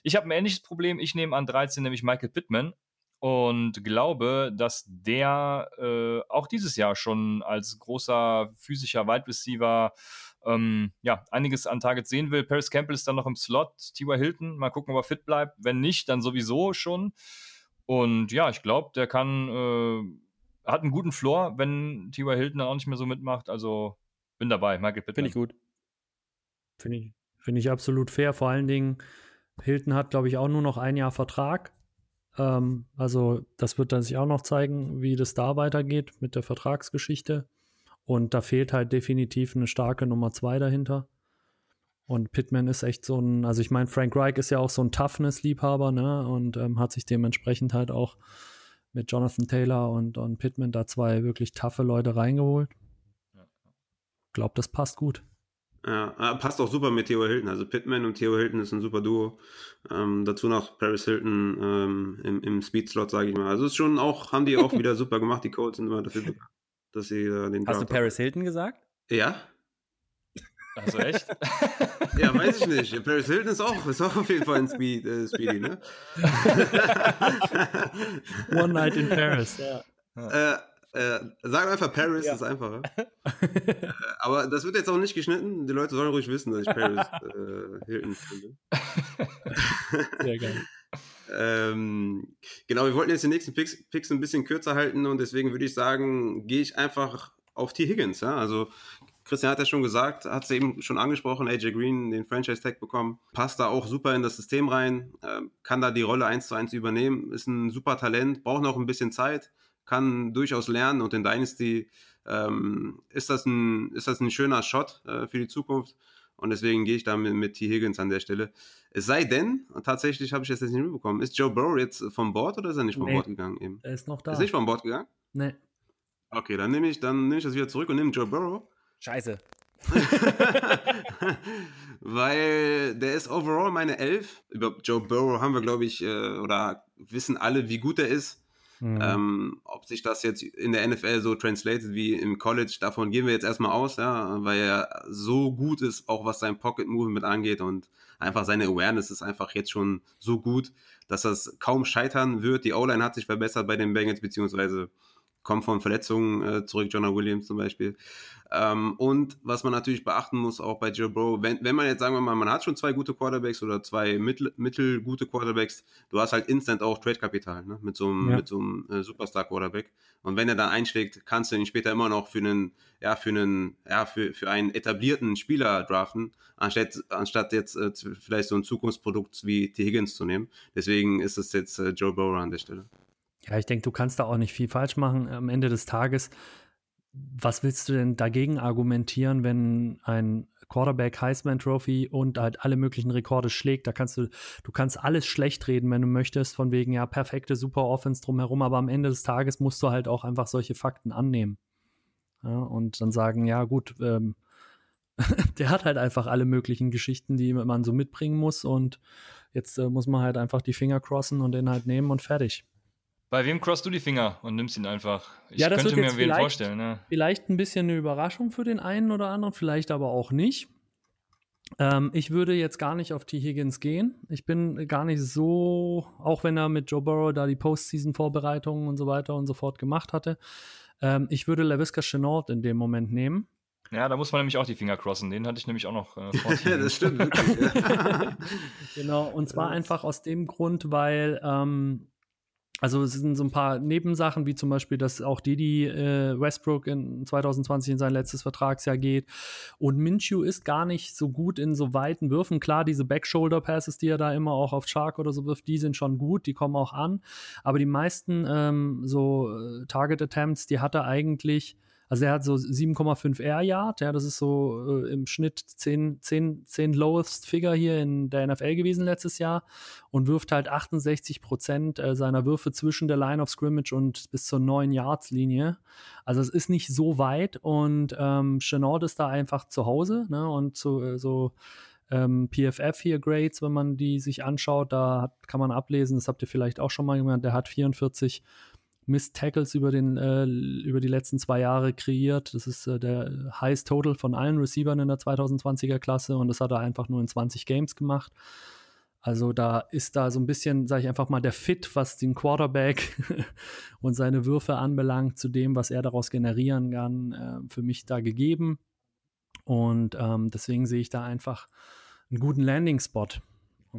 Ich habe ein ähnliches Problem. Ich nehme an 13, nämlich Michael Pittman und glaube, dass der äh, auch dieses Jahr schon als großer physischer Wide Receiver ähm, ja, einiges an Targets sehen will. Paris Campbell ist dann noch im Slot, T.Y. Hilton, mal gucken, ob er fit bleibt. Wenn nicht, dann sowieso schon. Und ja, ich glaube, der kann, äh, hat einen guten Floor, wenn T.Y. Hilton dann auch nicht mehr so mitmacht. Also bin dabei, Michael Pittman. Finde ich gut. Finde ich, find ich absolut fair. Vor allen Dingen, Hilton hat, glaube ich, auch nur noch ein Jahr Vertrag. Ähm, also das wird dann sich auch noch zeigen, wie das da weitergeht mit der Vertragsgeschichte. Und da fehlt halt definitiv eine starke Nummer zwei dahinter. Und Pittman ist echt so ein, also ich meine, Frank Reich ist ja auch so ein Toughness-Liebhaber, ne? Und ähm, hat sich dementsprechend halt auch mit Jonathan Taylor und, und Pittman da zwei wirklich taffe Leute reingeholt. Ich glaube, das passt gut. Ja, ah, passt auch super mit Theo Hilton. Also Pittman und Theo Hilton ist ein super Duo. Ähm, dazu noch Paris Hilton ähm, im, im Speed-Slot, sage ich mal. Also ist schon auch, haben die auch *laughs* wieder super gemacht. Die Colts sind immer dafür bekannt, dass sie äh, den Hast Draft du Paris haben. Hilton gesagt? Ja. Also echt? *laughs* ja, weiß ich nicht. Paris Hilton ist auch, ist auch auf jeden Fall ein Speed, äh, Speedy, ne? *laughs* One Night in Paris, ja. Äh, äh, sagen einfach Paris, ja. ist einfacher. *laughs* äh, aber das wird jetzt auch nicht geschnitten. Die Leute sollen ruhig wissen, dass ich Paris äh, Hilton finde. Sehr geil. ähm, genau, wir wollten jetzt die nächsten Picks, Picks ein bisschen kürzer halten und deswegen würde ich sagen, gehe ich einfach auf T. Higgins. Ja? Also Christian hat ja schon gesagt, hat es eben schon angesprochen, AJ Green den Franchise-Tag bekommen, passt da auch super in das System rein, äh, kann da die Rolle 1 zu 1 übernehmen, ist ein super Talent, braucht noch ein bisschen Zeit, kann durchaus lernen und in Dynasty ähm, ist, das ein, ist das ein schöner Shot äh, für die Zukunft. Und deswegen gehe ich da mit, mit T. Higgins an der Stelle. Es sei denn, tatsächlich habe ich das jetzt nicht mitbekommen, ist Joe Burrow jetzt vom Bord oder ist er nicht vom nee, Bord gegangen eben? Er ist noch da. Ist nicht vom Bord gegangen? Nee. Okay, dann nehme ich, nehm ich das wieder zurück und nehme Joe Burrow. Scheiße. *laughs* Weil der ist overall meine Elf. Über Joe Burrow haben wir, glaube ich, äh, oder wissen alle, wie gut er ist. Mhm. Ähm, ob sich das jetzt in der NFL so translated wie im College, davon gehen wir jetzt erstmal aus, ja, weil er so gut ist, auch was sein Pocket Movement angeht und einfach seine Awareness ist einfach jetzt schon so gut, dass das kaum scheitern wird. Die O-Line hat sich verbessert bei den Bengals, beziehungsweise kommt von Verletzungen äh, zurück, Jonah Williams zum Beispiel. Ähm, und was man natürlich beachten muss, auch bei Joe Burrow, wenn, wenn man jetzt sagen wir mal, man hat schon zwei gute Quarterbacks oder zwei mittel, mittelgute Quarterbacks, du hast halt instant auch Trade-Kapital ne? mit so einem, ja. mit so einem äh, Superstar-Quarterback. Und wenn er dann einschlägt, kannst du ihn später immer noch für einen, ja, für einen, ja, für, für einen etablierten Spieler draften, anstatt, anstatt jetzt äh, vielleicht so ein Zukunftsprodukt wie T. Higgins zu nehmen. Deswegen ist es jetzt äh, Joe Burrow an der Stelle. Ja, ich denke, du kannst da auch nicht viel falsch machen. Am Ende des Tages, was willst du denn dagegen argumentieren, wenn ein Quarterback Heisman Trophy und halt alle möglichen Rekorde schlägt? Da kannst du, du kannst alles schlecht reden, wenn du möchtest, von wegen, ja, perfekte Super Offense drumherum, aber am Ende des Tages musst du halt auch einfach solche Fakten annehmen. Ja, und dann sagen, ja, gut, ähm, *laughs* der hat halt einfach alle möglichen Geschichten, die man so mitbringen muss und jetzt äh, muss man halt einfach die Finger crossen und den halt nehmen und fertig. Bei wem crossst du die Finger und nimmst ihn einfach? Ich ja, könnte mir wen vorstellen. Ne? Vielleicht ein bisschen eine Überraschung für den einen oder anderen, vielleicht aber auch nicht. Ähm, ich würde jetzt gar nicht auf T. Higgins gehen. Ich bin gar nicht so, auch wenn er mit Joe Burrow da die Postseason-Vorbereitungen und so weiter und so fort gemacht hatte. Ähm, ich würde LaVisca Chenault in dem Moment nehmen. Ja, da muss man nämlich auch die Finger crossen. Den hatte ich nämlich auch noch äh, *laughs* vor. das stimmt *laughs* wirklich. *laughs* genau, und zwar einfach aus dem Grund, weil ähm, also es sind so ein paar Nebensachen, wie zum Beispiel, dass auch Didi äh, Westbrook in 2020 in sein letztes Vertragsjahr geht. Und Minshew ist gar nicht so gut in so weiten Würfen. Klar, diese Back-Shoulder-Passes, die er da immer auch auf Shark oder so wirft, die sind schon gut, die kommen auch an. Aber die meisten ähm, so äh, Target-Attempts, die hat er eigentlich also er hat so 7,5 Air Yard, ja, das ist so äh, im Schnitt 10, 10, 10 lowest Figure hier in der NFL gewesen letztes Jahr und wirft halt 68 Prozent äh, seiner Würfe zwischen der Line of Scrimmage und bis zur 9 Yards Linie. Also es ist nicht so weit und ähm, Chenault ist da einfach zu Hause ne, und so, äh, so ähm, PFF hier Grades, wenn man die sich anschaut, da hat, kann man ablesen, das habt ihr vielleicht auch schon mal gemacht, der hat 44 Miss Tackles über, den, äh, über die letzten zwei Jahre kreiert. Das ist äh, der Highest Total von allen Receivern in der 2020er Klasse und das hat er einfach nur in 20 Games gemacht. Also da ist da so ein bisschen, sage ich einfach mal, der Fit, was den Quarterback *laughs* und seine Würfe anbelangt, zu dem, was er daraus generieren kann, äh, für mich da gegeben. Und ähm, deswegen sehe ich da einfach einen guten Landing-Spot.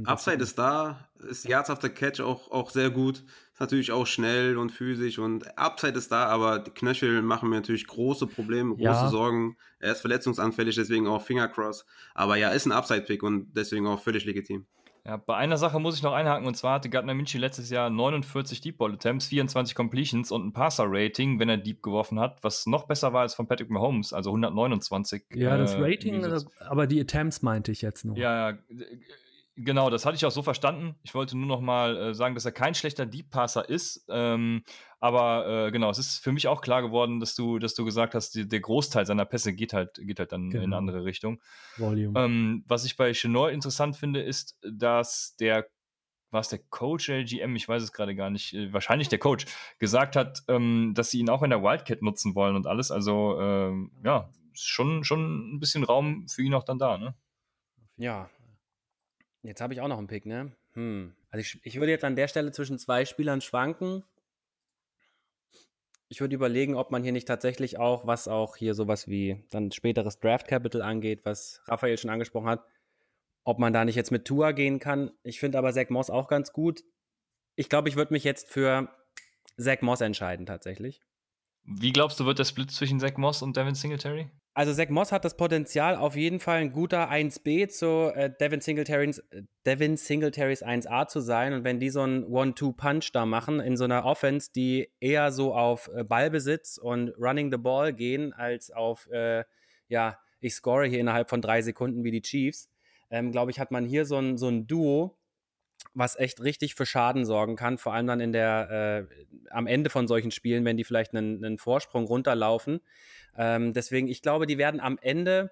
Upside ist da, ist Yards after Catch auch, auch sehr gut, ist natürlich auch schnell und physisch und Upside ist da, aber die Knöchel machen mir natürlich große Probleme, große ja. Sorgen. Er ist verletzungsanfällig, deswegen auch Fingercross. Aber ja, ist ein Upside-Pick und deswegen auch völlig legitim. Ja, bei einer Sache muss ich noch einhaken und zwar hatte Gardner Minshew letztes Jahr 49 Deep Ball Attempts, 24 Completions und ein Passer Rating, wenn er Deep geworfen hat, was noch besser war als von Patrick Mahomes, also 129. Ja, das äh, Rating, aber die Attempts meinte ich jetzt nur. Ja, ja Genau, das hatte ich auch so verstanden. Ich wollte nur noch mal äh, sagen, dass er kein schlechter Deep Passer ist. Ähm, aber äh, genau, es ist für mich auch klar geworden, dass du, dass du gesagt hast, die, der Großteil seiner Pässe geht halt, geht halt dann genau. in eine genau. andere Richtung. Volume. Ähm, was ich bei Chenol interessant finde, ist, dass der war es der Coach oder GM, ich weiß es gerade gar nicht, äh, wahrscheinlich der Coach, gesagt hat, ähm, dass sie ihn auch in der Wildcat nutzen wollen und alles. Also ähm, ja, schon, schon ein bisschen Raum für ihn auch dann da, ne? Ja, Jetzt habe ich auch noch einen Pick, ne? Hm. Also ich, ich würde jetzt an der Stelle zwischen zwei Spielern schwanken. Ich würde überlegen, ob man hier nicht tatsächlich auch, was auch hier sowas wie dann späteres Draft Capital angeht, was Raphael schon angesprochen hat, ob man da nicht jetzt mit Tua gehen kann. Ich finde aber Zach Moss auch ganz gut. Ich glaube, ich würde mich jetzt für Zach Moss entscheiden tatsächlich. Wie glaubst du, wird der Split zwischen Zach Moss und Devin Singletary? Also Zach Moss hat das Potenzial, auf jeden Fall ein guter 1B zu äh, Devin, Singletary's, Devin Singletary's 1A zu sein. Und wenn die so einen One-Two-Punch da machen, in so einer Offense, die eher so auf äh, Ballbesitz und Running the Ball gehen, als auf, äh, ja, ich score hier innerhalb von drei Sekunden wie die Chiefs, ähm, glaube ich, hat man hier so ein, so ein Duo, was echt richtig für Schaden sorgen kann, vor allem dann in der, äh, am Ende von solchen Spielen, wenn die vielleicht einen, einen Vorsprung runterlaufen. Ähm, deswegen, ich glaube, die werden am Ende,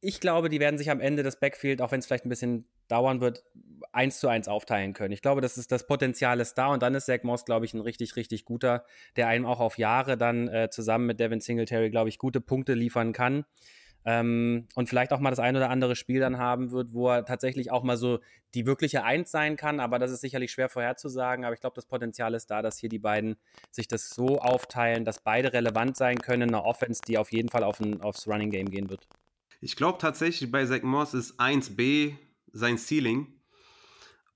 ich glaube, die werden sich am Ende das Backfield, auch wenn es vielleicht ein bisschen dauern wird, eins zu eins aufteilen können. Ich glaube, das ist das Potenzial ist da und dann ist Zach Moss, glaube ich, ein richtig, richtig guter, der einem auch auf Jahre dann äh, zusammen mit Devin Singletary, glaube ich, gute Punkte liefern kann. Ähm, und vielleicht auch mal das ein oder andere Spiel dann haben wird, wo er tatsächlich auch mal so die wirkliche Eins sein kann. Aber das ist sicherlich schwer vorherzusagen. Aber ich glaube, das Potenzial ist da, dass hier die beiden sich das so aufteilen, dass beide relevant sein können. Eine Offense, die auf jeden Fall auf ein, aufs Running Game gehen wird. Ich glaube tatsächlich, bei Zach Moss ist 1B sein Ceiling.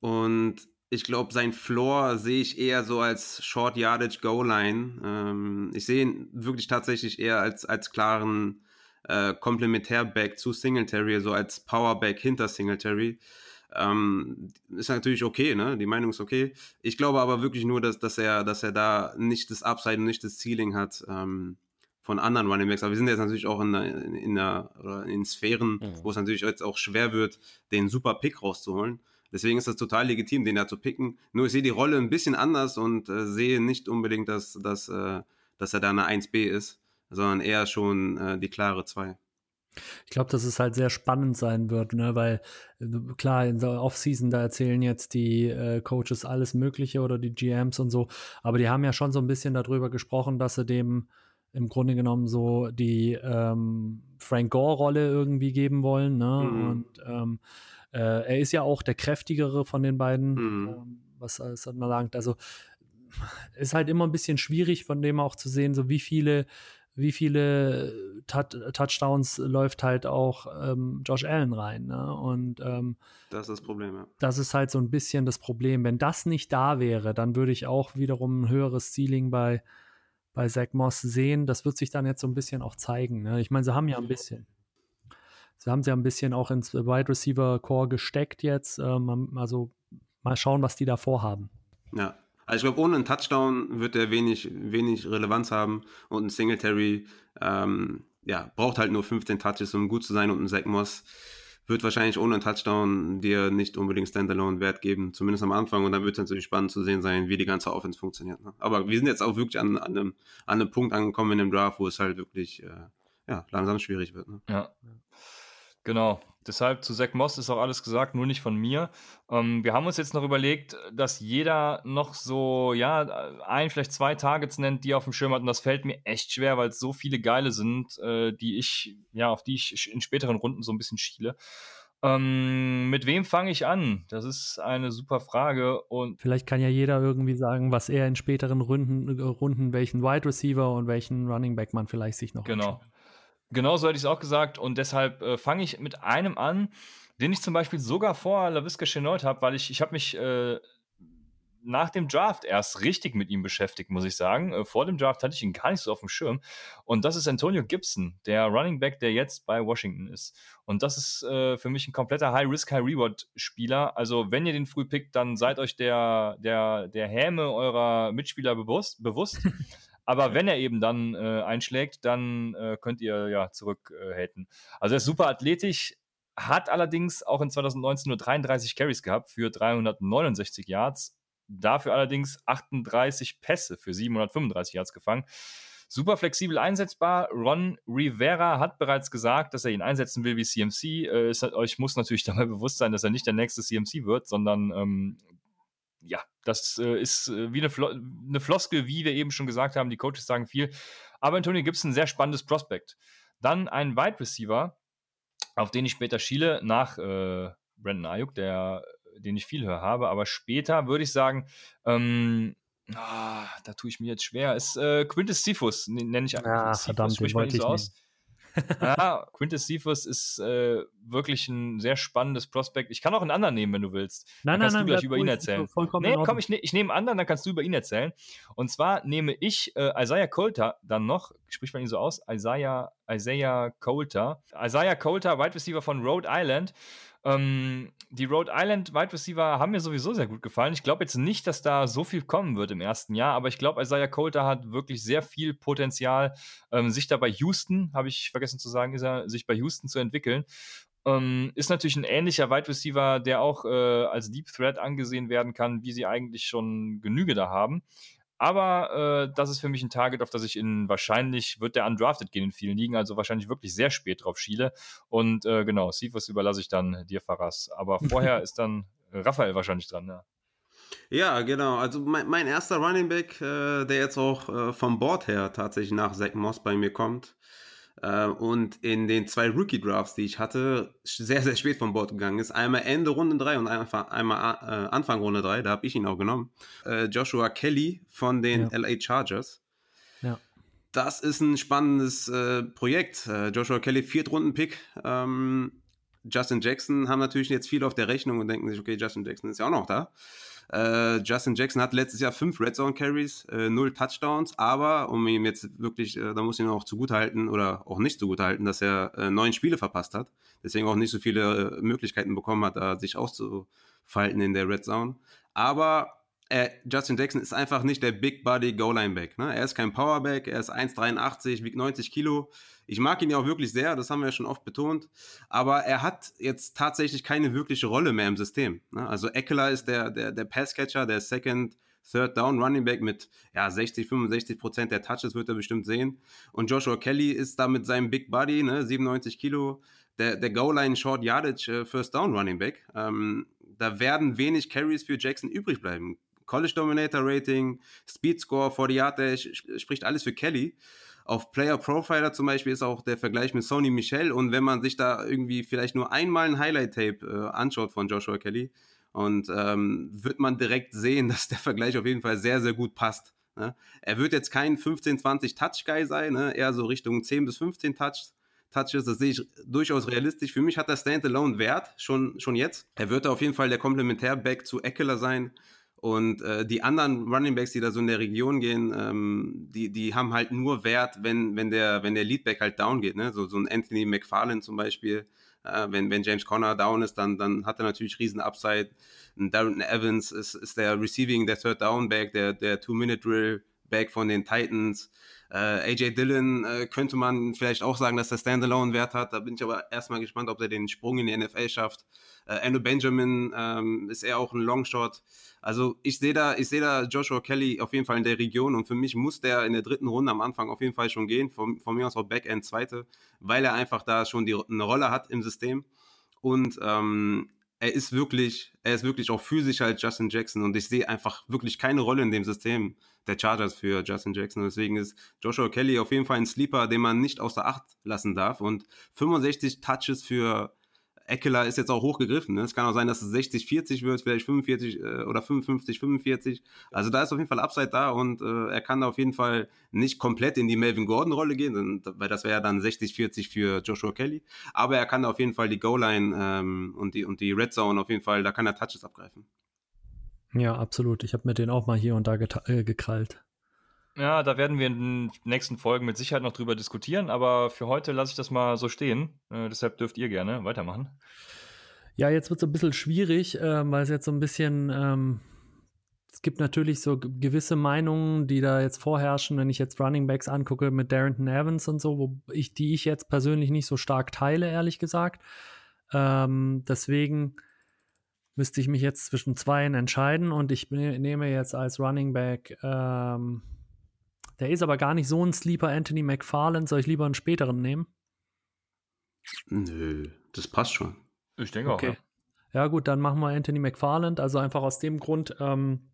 Und ich glaube, sein Floor sehe ich eher so als Short Yardage Goal Line. Ähm, ich sehe ihn wirklich tatsächlich eher als, als klaren äh, Komplementärback zu Singletary, so als Powerback hinter Singletary. Ähm, ist natürlich okay, ne? Die Meinung ist okay. Ich glaube aber wirklich nur, dass, dass er, dass er da nicht das Upside und nicht das Ceiling hat ähm, von anderen Running Backs. Aber wir sind jetzt natürlich auch in, in, in, der, in Sphären, mhm. wo es natürlich jetzt auch schwer wird, den super Pick rauszuholen. Deswegen ist das total legitim, den da zu picken. Nur ich sehe die Rolle ein bisschen anders und äh, sehe nicht unbedingt, dass, dass, äh, dass er da eine 1B ist, sondern eher schon äh, die klare 2. Ich glaube, dass es halt sehr spannend sein wird, ne? weil äh, klar, in der Offseason, da erzählen jetzt die äh, Coaches alles Mögliche oder die GMs und so, aber die haben ja schon so ein bisschen darüber gesprochen, dass sie dem im Grunde genommen so die ähm, Frank Gore-Rolle irgendwie geben wollen. Ne? Mhm. Und ähm, äh, er ist ja auch der kräftigere von den beiden, mhm. ähm, was alles anbelangt. Also ist halt immer ein bisschen schwierig, von dem auch zu sehen, so wie viele, wie viele Touchdowns läuft halt auch ähm, Josh Allen rein. Ne? Und ähm, das ist das Problem, ja. Das ist halt so ein bisschen das Problem. Wenn das nicht da wäre, dann würde ich auch wiederum ein höheres Ceiling bei, bei Zach Moss sehen. Das wird sich dann jetzt so ein bisschen auch zeigen. Ne? Ich meine, sie haben ja ein bisschen. Sie haben sie ja ein bisschen auch ins Wide Receiver Core gesteckt jetzt. Ähm, also mal schauen, was die da vorhaben. Ja, also ich glaube, ohne einen Touchdown wird er wenig, wenig Relevanz haben und ein Singletary ähm, ja, braucht halt nur 15 Touches, um gut zu sein und ein Zach Moss wird wahrscheinlich ohne einen Touchdown dir nicht unbedingt Standalone Wert geben, zumindest am Anfang. Und dann wird es natürlich spannend zu sehen sein, wie die ganze Offense funktioniert. Ne? Aber wir sind jetzt auch wirklich an, an, einem, an einem Punkt angekommen in dem Draft, wo es halt wirklich äh, ja, langsam schwierig wird. Ne? Ja. Genau. Deshalb zu Zach Moss ist auch alles gesagt, nur nicht von mir. Ähm, wir haben uns jetzt noch überlegt, dass jeder noch so, ja, ein, vielleicht zwei Targets nennt, die er auf dem Schirm hat. Und das fällt mir echt schwer, weil es so viele geile sind, äh, die ich, ja, auf die ich in späteren Runden so ein bisschen schiele. Ähm, mit wem fange ich an? Das ist eine super Frage. Und Vielleicht kann ja jeder irgendwie sagen, was er in späteren Runden, äh, Runden welchen Wide Receiver und welchen Running Back man vielleicht sich noch Genau. Anschaut. Genau so hätte ich es auch gesagt. Und deshalb äh, fange ich mit einem an, den ich zum Beispiel sogar vor LaVisca Chenault habe, weil ich, ich habe mich äh, nach dem Draft erst richtig mit ihm beschäftigt, muss ich sagen. Äh, vor dem Draft hatte ich ihn gar nicht so auf dem Schirm. Und das ist Antonio Gibson, der Running Back, der jetzt bei Washington ist. Und das ist äh, für mich ein kompletter High-Risk, High-Reward-Spieler. Also, wenn ihr den früh pickt, dann seid euch der, der, der Häme eurer Mitspieler bewusst. bewusst. *laughs* Aber wenn er eben dann äh, einschlägt, dann äh, könnt ihr ja zurückhaten. Äh, also er ist super athletisch, hat allerdings auch in 2019 nur 33 Carries gehabt für 369 Yards. Dafür allerdings 38 Pässe für 735 Yards gefangen. Super flexibel einsetzbar. Ron Rivera hat bereits gesagt, dass er ihn einsetzen will wie CMC. Äh, ist, euch muss natürlich *laughs* dabei bewusst sein, dass er nicht der nächste CMC wird, sondern ähm, ja, das äh, ist äh, wie eine, Flo eine, Floskel, wie wir eben schon gesagt haben. Die Coaches sagen viel. Aber Antonio Gibson, ein sehr spannendes Prospekt. Dann ein Wide Receiver, auf den ich später schiele, nach äh, Brandon Ayuk, der, den ich viel höher habe. Aber später würde ich sagen, ähm, ah, da tue ich mir jetzt schwer, ist äh, Quintus Cephus, nenne ich einfach. Ja, verdammt, spricht man ihn so aus. *laughs* Ja, Quintus Cephas ist äh, wirklich ein sehr spannendes Prospekt. Ich kann auch einen anderen nehmen, wenn du willst. Nein, dann kannst nein, du gleich über ihn erzählen. Nee, komm, ich, ne, ich nehme einen anderen, dann kannst du über ihn erzählen. Und zwar nehme ich äh, Isaiah Coulter dann noch, spricht man ihn so aus? Isaiah, Isaiah Coulter. Isaiah Coulter, Wide Receiver von Rhode Island. Ähm, die Rhode Island Wide Receiver haben mir sowieso sehr gut gefallen. Ich glaube jetzt nicht, dass da so viel kommen wird im ersten Jahr, aber ich glaube, Isaiah Coulter hat wirklich sehr viel Potenzial, ähm, sich da bei Houston, habe ich vergessen zu sagen, ist er, sich bei Houston zu entwickeln. Ähm, ist natürlich ein ähnlicher Wide Receiver, der auch äh, als Deep Threat angesehen werden kann, wie sie eigentlich schon Genüge da haben. Aber äh, das ist für mich ein Target, auf das ich in wahrscheinlich wird der undrafted gehen in vielen Ligen, also wahrscheinlich wirklich sehr spät drauf schiele. Und äh, genau, Sifus überlasse ich dann dir, Faras. Aber *laughs* vorher ist dann Raphael wahrscheinlich dran, ja. Ja, genau. Also mein, mein erster Running Back, äh, der jetzt auch äh, vom Board her tatsächlich nach Zach Moss bei mir kommt, Äh, und in den zwei Rookie-Drafts, die ich hatte, sehr, sehr spät vom Bord gegangen ist. Einmal Ende Runde 3 und einmal, einmal äh, Anfang Runde 3, da habe ich ihn auch genommen. Äh, Joshua Kelly von den ja. LA Chargers. Ja. Das ist ein spannendes äh, Projekt. Äh, Joshua Kelly, Viertrunden-Pick. Ähm, Justin Jackson haben natürlich jetzt viel auf der Rechnung und denken sich, okay, Justin Jackson ist ja auch noch da. Äh, Justin Jackson hat letztes Jahr fünf Red Zone Carries, äh, null Touchdowns, aber um ihm jetzt wirklich, äh, da muss ich ihn auch zugutehalten oder auch nicht zugutehalten, dass er äh, neun Spiele verpasst hat, deswegen auch nicht so viele äh, Möglichkeiten bekommen hat, sich auszufalten in der Red Zone. Aber äh, Justin Jackson ist einfach nicht der Big Body Goal-Line-Back. Ne? Er ist kein Powerback, er ist 1,83, wiegt 90 Kilo. Ich mag ihn ja auch wirklich sehr, das haben wir ja schon oft betont. Aber er hat jetzt tatsächlich keine wirkliche Rolle mehr im System. Ne? Also Eckler ist der, der, der Passcatcher, der Second, Third Down Running Back mit ja, 60, 65 Prozent der Touches wird er bestimmt sehen. Und Joshua Kelly ist da mit seinem Big Body, ne, 97 Kilo, der, der Goal-Line Short Yardage äh, First Down Running Back. Ähm, da werden wenig Carries für Jackson übrig bleiben. College Dominator Rating, Speed Score, 40 Yard Dash, spricht alles für Kelly. Auf Player Profiler zum Beispiel ist auch der Vergleich mit Sony Michel und wenn man sich da irgendwie vielleicht nur einmal ein Highlight-Tape äh, anschaut von Joshua Kelly, und ähm, wird man direkt sehen, *laughs* dass der Vergleich auf jeden Fall sehr, sehr gut passt. Ne? Er wird jetzt kein 15, 20 Touch-Guy sein, ne? eher so Richtung 10 bis 15 Touch, Touches. Das sehe ich durchaus realistisch. Für mich hat der Standalone Wert, schon, schon jetzt. Er wird auf jeden Fall der Komplementärback zu Eckler sein. Und äh, die anderen Running Backs, die da so in der Region gehen, ähm, die, die haben halt nur Wert, wenn, wenn der, wenn der Leadback halt down geht. Ne? So, so ein Anthony McFarlane zum Beispiel. Äh, wenn, wenn James Conner down ist, dann, dann hat er natürlich riesen Upside. Und Darren Evans ist, ist der Receiving, der Third Down Back, der, der Two-Minute-Drill Back von den Titans. Äh, AJ Dillon äh, könnte man vielleicht auch sagen, dass der Standalone-Wert hat. Da bin ich aber erstmal gespannt, ob er den Sprung in die NFL schafft. Äh, Andrew Benjamin ähm, ist eher auch ein Longshot. Also ich sehe da, ich sehe da Joshua Kelly auf jeden Fall in der Region und für mich muss der in der dritten Runde am Anfang auf jeden Fall schon gehen. Von, von mir aus auch Backend zweite, weil er einfach da schon die, eine Rolle hat im System. Und ähm, er ist wirklich, er ist wirklich auch physisch als Justin Jackson und ich sehe einfach wirklich keine Rolle in dem System der Chargers für Justin Jackson. Deswegen ist Joshua Kelly auf jeden Fall ein Sleeper, den man nicht außer Acht lassen darf. Und 65 Touches für Eckler ist jetzt auch hochgegriffen. Ne? Es kann auch sein, dass es 60, 40 wird, vielleicht 45 äh, oder 55, 45. Also da ist auf jeden Fall Upside da und äh, er kann auf jeden Fall nicht komplett in die Melvin Gordon-Rolle gehen, weil das wäre ja dann 60, 40 für Joshua Kelly. Aber er kann auf jeden Fall die Goal-Line ähm, und, die, und die Red Zone auf jeden Fall, da kann er Touches abgreifen. Ja, absolut. Ich habe mir den auch mal hier und da äh, gekrallt. Ja, da werden wir in den nächsten Folgen mit Sicherheit noch drüber diskutieren, aber für heute lasse ich das mal so stehen. Äh, deshalb dürft ihr gerne weitermachen. Ja, jetzt wird es ein bisschen schwierig, äh, weil es jetzt so ein bisschen, ähm, es gibt natürlich so gewisse Meinungen, die da jetzt vorherrschen, wenn ich jetzt Running Backs angucke mit Darrington Evans und so, wo ich, die ich jetzt persönlich nicht so stark teile, ehrlich gesagt. Ähm, deswegen müsste ich mich jetzt zwischen zweien entscheiden und ich nehme jetzt als Running Back ähm, der ist aber gar nicht so ein Sleeper Anthony McFarland. Soll ich lieber einen späteren nehmen? Nö, das passt schon. Ich denke okay. auch. Ja. ja, gut, dann machen wir Anthony McFarland. Also einfach aus dem Grund, ähm,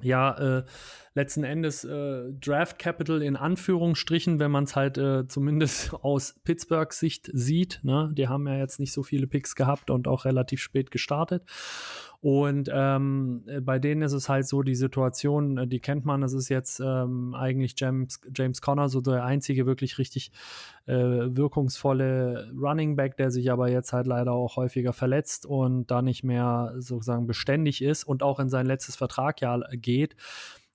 ja, äh, letzten Endes äh, Draft Capital in Anführungsstrichen, wenn man es halt äh, zumindest *laughs* aus Pittsburghs Sicht sieht. Ne? Die haben ja jetzt nicht so viele Picks gehabt und auch relativ spät gestartet. Und ähm, äh, bei denen ist es halt so, die Situation, äh, die kennt man, das ist jetzt ähm, eigentlich James, James Conner, so der einzige wirklich richtig äh, wirkungsvolle Running Back, der sich aber jetzt halt leider auch häufiger verletzt und da nicht mehr sozusagen beständig ist und auch in sein letztes Vertragjahr geht.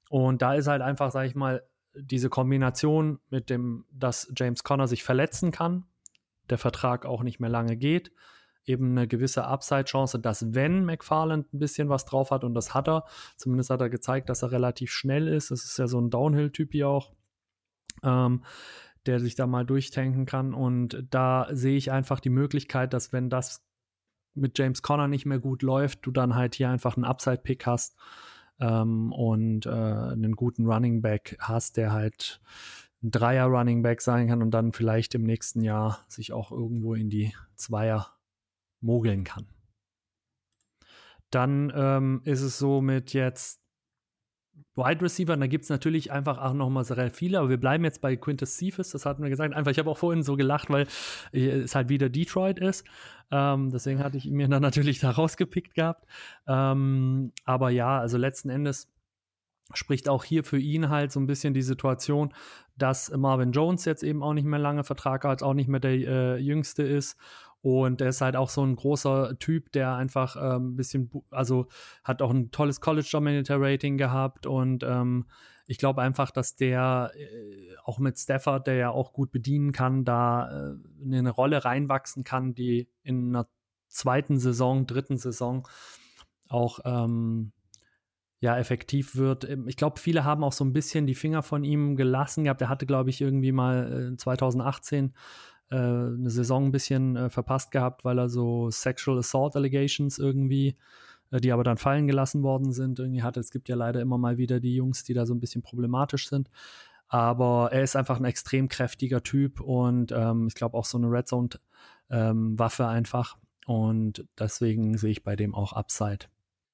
Und da ist halt einfach, sag ich mal, diese Kombination mit dem, dass James Conner sich verletzen kann, der Vertrag auch nicht mehr lange geht eben eine gewisse Upside-Chance, dass wenn McFarland ein bisschen was drauf hat, und das hat er, zumindest hat er gezeigt, dass er relativ schnell ist, das ist ja so ein Downhill-Typ hier auch, ähm, der sich da mal durchtanken kann. Und da sehe ich einfach die Möglichkeit, dass wenn das mit James Conner nicht mehr gut läuft, du dann halt hier einfach einen Upside-Pick hast ähm, und äh, einen guten Running Back hast, der halt ein Dreier Running Back sein kann und dann vielleicht im nächsten Jahr sich auch irgendwo in die Zweier mogeln kann. Dann ähm, ist es so mit jetzt Wide Receiver, da gibt es natürlich einfach auch nochmal sehr viele, aber wir bleiben jetzt bei Quintus Cephas, das hatten wir gesagt. Einfach, ich habe auch vorhin so gelacht, weil es halt wieder Detroit ist. Ähm, deswegen hatte ich ihn mir dann *laughs* natürlich da rausgepickt gehabt. Ähm, aber ja, also letzten Endes spricht auch hier für ihn halt so ein bisschen die Situation, dass Marvin Jones jetzt eben auch nicht mehr lange Vertrag hat, auch nicht mehr der äh, jüngste ist und er ist halt auch so ein großer Typ, der einfach ein ähm, bisschen, also hat auch ein tolles College Dominator Rating gehabt und ähm, ich glaube einfach, dass der äh, auch mit Stafford, der ja auch gut bedienen kann, da äh, in eine Rolle reinwachsen kann, die in einer zweiten Saison, dritten Saison auch ähm, ja effektiv wird. Ähm, ich glaube, viele haben auch so ein bisschen die Finger von ihm gelassen gehabt. Er hatte, glaube ich, irgendwie mal äh, 2018 äh, eine Saison ein bisschen äh, verpasst gehabt, weil er so Sexual Assault Allegations irgendwie, äh, die aber dann fallen gelassen worden sind, irgendwie hatte. Es gibt ja leider immer mal wieder die Jungs, die da so ein bisschen problematisch sind. Aber er ist einfach ein extrem kräftiger Typ und ähm, ich glaube auch so eine Red Zone-Waffe ähm, einfach. Und deswegen sehe ich bei dem auch Upside.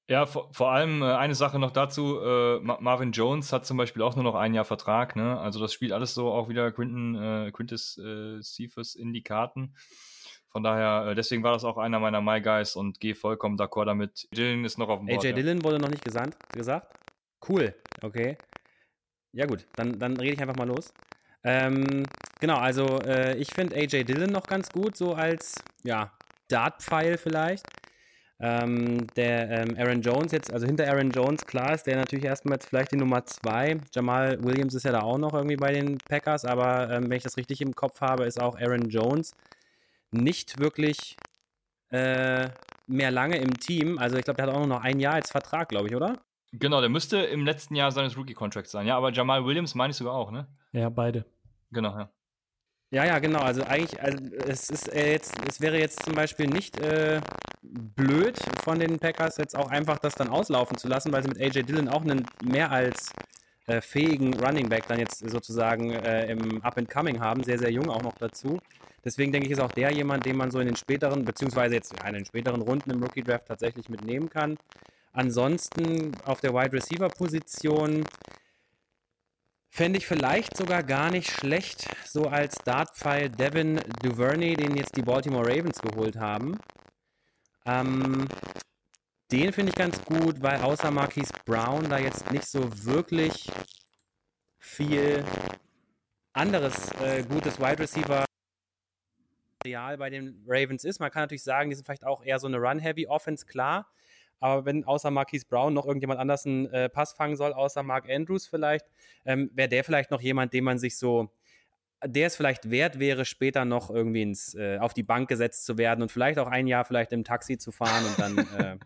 Ja, vor, vor allem äh, eine Sache noch dazu, äh, Marvin Jones hat zum Beispiel auch nur noch ein Jahr Vertrag, ne? Also das spielt alles so auch wieder Quinton, äh, Quintus äh, Cephas in die Karten. Von daher, äh, deswegen war das auch einer meiner My Guys und gehe vollkommen d'accord damit. Dylan ist noch auf dem Board. AJ ja. Dillon wurde noch nicht gesandt, gesagt. Cool, okay. Ja gut, dann, dann rede ich einfach mal los. Ähm, genau, also äh, ich finde AJ Dillon noch ganz gut, so als, ja, Dart-Pfeil vielleicht. Ähm, der ähm, Aaron Jones jetzt, also hinter Aaron Jones, klar ist der natürlich erstmal jetzt vielleicht die Nummer zwei. Jamal Williams ist ja da auch noch irgendwie bei den Packers, aber ähm, wenn ich das richtig im Kopf habe, ist auch Aaron Jones nicht wirklich äh, mehr lange im Team. Also ich glaube, der hat auch noch ein Jahr als Vertrag, glaube ich, oder? Genau, der müsste im letzten Jahr seines Rookie-Contracts sein. Ja, aber Jamal Williams meine ich sogar auch, ne? Ja, beide. Genau, ja. Ja, ja, genau. Also eigentlich, also es ist äh, jetzt, es wäre jetzt zum Beispiel nicht äh, blöd von den Packers jetzt auch einfach das dann auslaufen zu lassen, weil sie mit AJ Dillon auch einen mehr als äh, fähigen Running Back dann jetzt sozusagen äh, im Up and Coming haben, sehr, sehr jung auch noch dazu. Deswegen denke ich, ist auch der jemand, den man so in den späteren, beziehungsweise jetzt in den späteren Runden im Rookie Draft tatsächlich mitnehmen kann. Ansonsten auf der Wide Receiver Position Fände ich vielleicht sogar gar nicht schlecht, so als Dartpfeil Devin Duvernay, den jetzt die Baltimore Ravens geholt haben. Ähm, den finde ich ganz gut, weil außer Marquise Brown da jetzt nicht so wirklich viel anderes äh, gutes Wide Receiver Material bei den Ravens ist. Man kann natürlich sagen, die sind vielleicht auch eher so eine Run-Heavy Offense, klar. Aber wenn außer Marquise Brown noch irgendjemand anders einen äh, Pass fangen soll, außer Mark Andrews vielleicht, ähm, wäre der vielleicht noch jemand, den man sich so, der es vielleicht wert wäre, später noch irgendwie ins, äh, auf die Bank gesetzt zu werden und vielleicht auch ein Jahr vielleicht im Taxi zu fahren und dann *laughs* äh,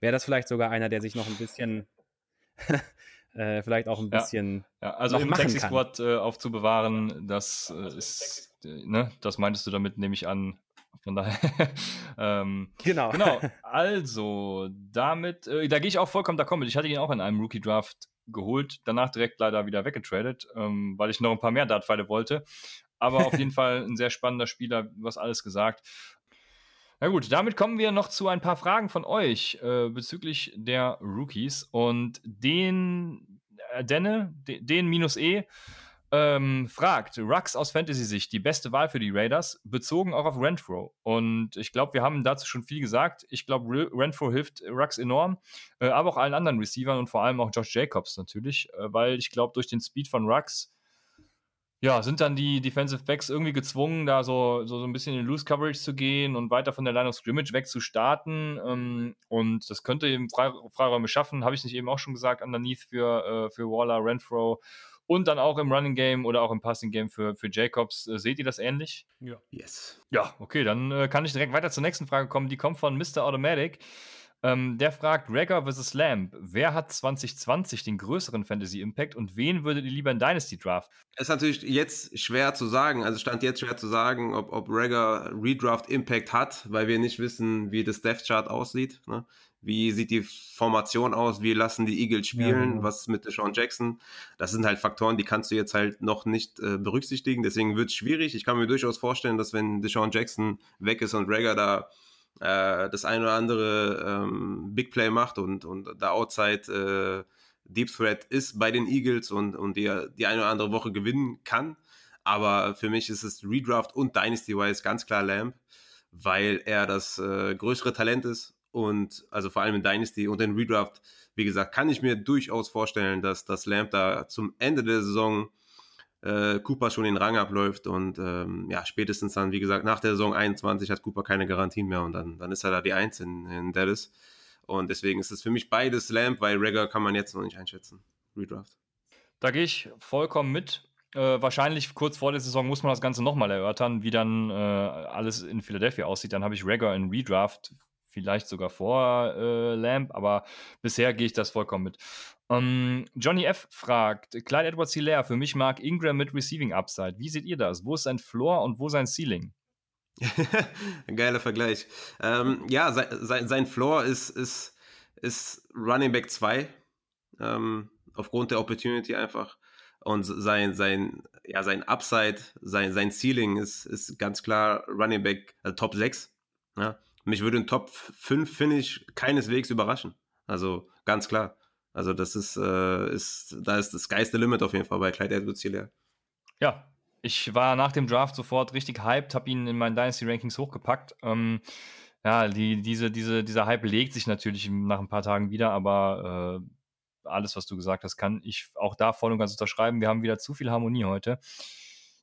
wäre das vielleicht sogar einer, der sich noch ein bisschen *laughs* äh, vielleicht auch ein bisschen. Ja, ja also im Taxi-Squad äh, aufzubewahren, das äh, ist, äh, ne, das meintest du damit, nehme ich an, von daher. *laughs* ähm, genau. Genau. *laughs* Also, damit, äh, da gehe ich auch vollkommen d'accord mit. Ich hatte ihn auch in einem Rookie-Draft geholt, danach direkt leider wieder weggetradet, ähm, weil ich noch ein paar mehr Dartpfeile wollte. Aber auf jeden *laughs* Fall ein sehr spannender Spieler, was alles gesagt. Na gut, damit kommen wir noch zu ein paar Fragen von euch äh, bezüglich der Rookies. Und den, äh, Denne, den, den minus E, ähm, fragt, Rux aus Fantasy-Sicht, die beste Wahl für die Raiders, bezogen auch auf Renfro. Und ich glaube, wir haben dazu schon viel gesagt. Ich glaube, Renfro hilft Rux enorm, äh, aber auch allen anderen Receivern und vor allem auch Josh Jacobs natürlich, äh, weil ich glaube, durch den Speed von Rux ja, sind dann die Defensive Backs irgendwie gezwungen, da so, so, so ein bisschen in Loose Coverage zu gehen und weiter von der Line of Scrimmage weg zu starten. Ähm, und das könnte eben Freiräume schaffen, habe ich nicht eben auch schon gesagt, underneath für, äh, für Waller, Renfro und dann auch im Running Game oder auch im Passing Game für, für Jacobs. Äh, seht ihr das ähnlich? Ja. Yes. Ja, okay, dann äh, kann ich direkt weiter zur nächsten Frage kommen. Die kommt von Mr. Automatic. Ähm, der fragt Rager vs. Lamb. Wer hat 2020 den größeren Fantasy Impact und wen würdet ihr lieber in Dynasty Draft? Es ist natürlich jetzt schwer zu sagen, also stand jetzt schwer zu sagen, ob, ob Rager Redraft Impact hat, weil wir nicht wissen, wie das Death Chart aussieht. Ne? Wie sieht die Formation aus? Wie lassen die Eagles spielen? Ja, genau. Was mit Deshaun Jackson? Das sind halt Faktoren, die kannst du jetzt halt noch nicht äh, berücksichtigen. Deswegen wird es schwierig. Ich kann mir durchaus vorstellen, dass wenn Deshaun Jackson weg ist und Rager da äh, das ein oder andere ähm, Big Play macht und, und da Outside Deep Threat ist bei den Eagles und, und die, die eine oder andere Woche gewinnen kann. Aber für mich ist es Redraft und Dynasty-wise ganz klar Lamb, weil er das äh, größere Talent ist und also vor allem in Dynasty und in Redraft, wie gesagt, kann ich mir durchaus vorstellen, dass das Lamb da zum Ende der Saison äh, Cooper schon den Rang abläuft und ähm, ja, spätestens dann, wie gesagt, nach der Saison 21 hat Cooper keine Garantien mehr und dann, dann ist er da die Eins in, in Dallas. Und deswegen ist es für mich beides Lamp, weil Regger kann man jetzt noch nicht einschätzen. Redraft. Da gehe ich vollkommen mit. Äh, wahrscheinlich kurz vor der Saison muss man das Ganze nochmal erörtern, wie dann äh, alles in Philadelphia aussieht. Dann habe ich Regger in Redraft, vielleicht sogar vor äh, Lamp, aber bisher gehe ich das vollkommen mit. Um, ähm, Johnny F. fragt, Clyde Edwards Hilaire, für mich mag Ingram mit Receiving Upside. Wie seht ihr das? Wo ist sein Floor und wo sein Ceiling? *laughs* Geiler Vergleich. Ähm, ja, sein, sein, sein Floor ist, ist, ist Running Back 2. Ähm, aufgrund der Opportunity einfach. Und sein, sein, ja, sein Upside, sein, sein Ceiling ist, ist ganz klar Running Back also Top 6. Ja. Mich würde ein Top 5, finde ich, keineswegs überraschen. Also ganz klar. Also das ist, äh, ist da ist das geilste Limit auf jeden Fall bei Clyde Edwards Hilaire. Ja, ich war nach dem Draft sofort richtig hyped, habe ihn in meinen Dynasty Rankings hochgepackt. Ähm, ja, die, diese, diese, dieser Hype legt sich natürlich nach ein paar Tagen wieder, aber äh, alles, was du gesagt hast, kann ich auch da voll und ganz unterschreiben. Wir haben wieder zu viel Harmonie heute.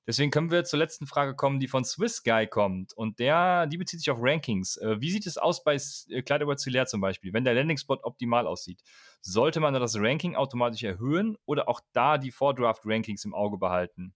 Deswegen können wir zur letzten Frage kommen, die von Swiss Guy kommt. Und der, die bezieht sich auf Rankings. Äh, wie sieht es aus bei äh, Kleiderwort Hilaire zum Beispiel? Wenn der Landing-Spot optimal aussieht, sollte man da das Ranking automatisch erhöhen oder auch da die Vordraft-Rankings im Auge behalten?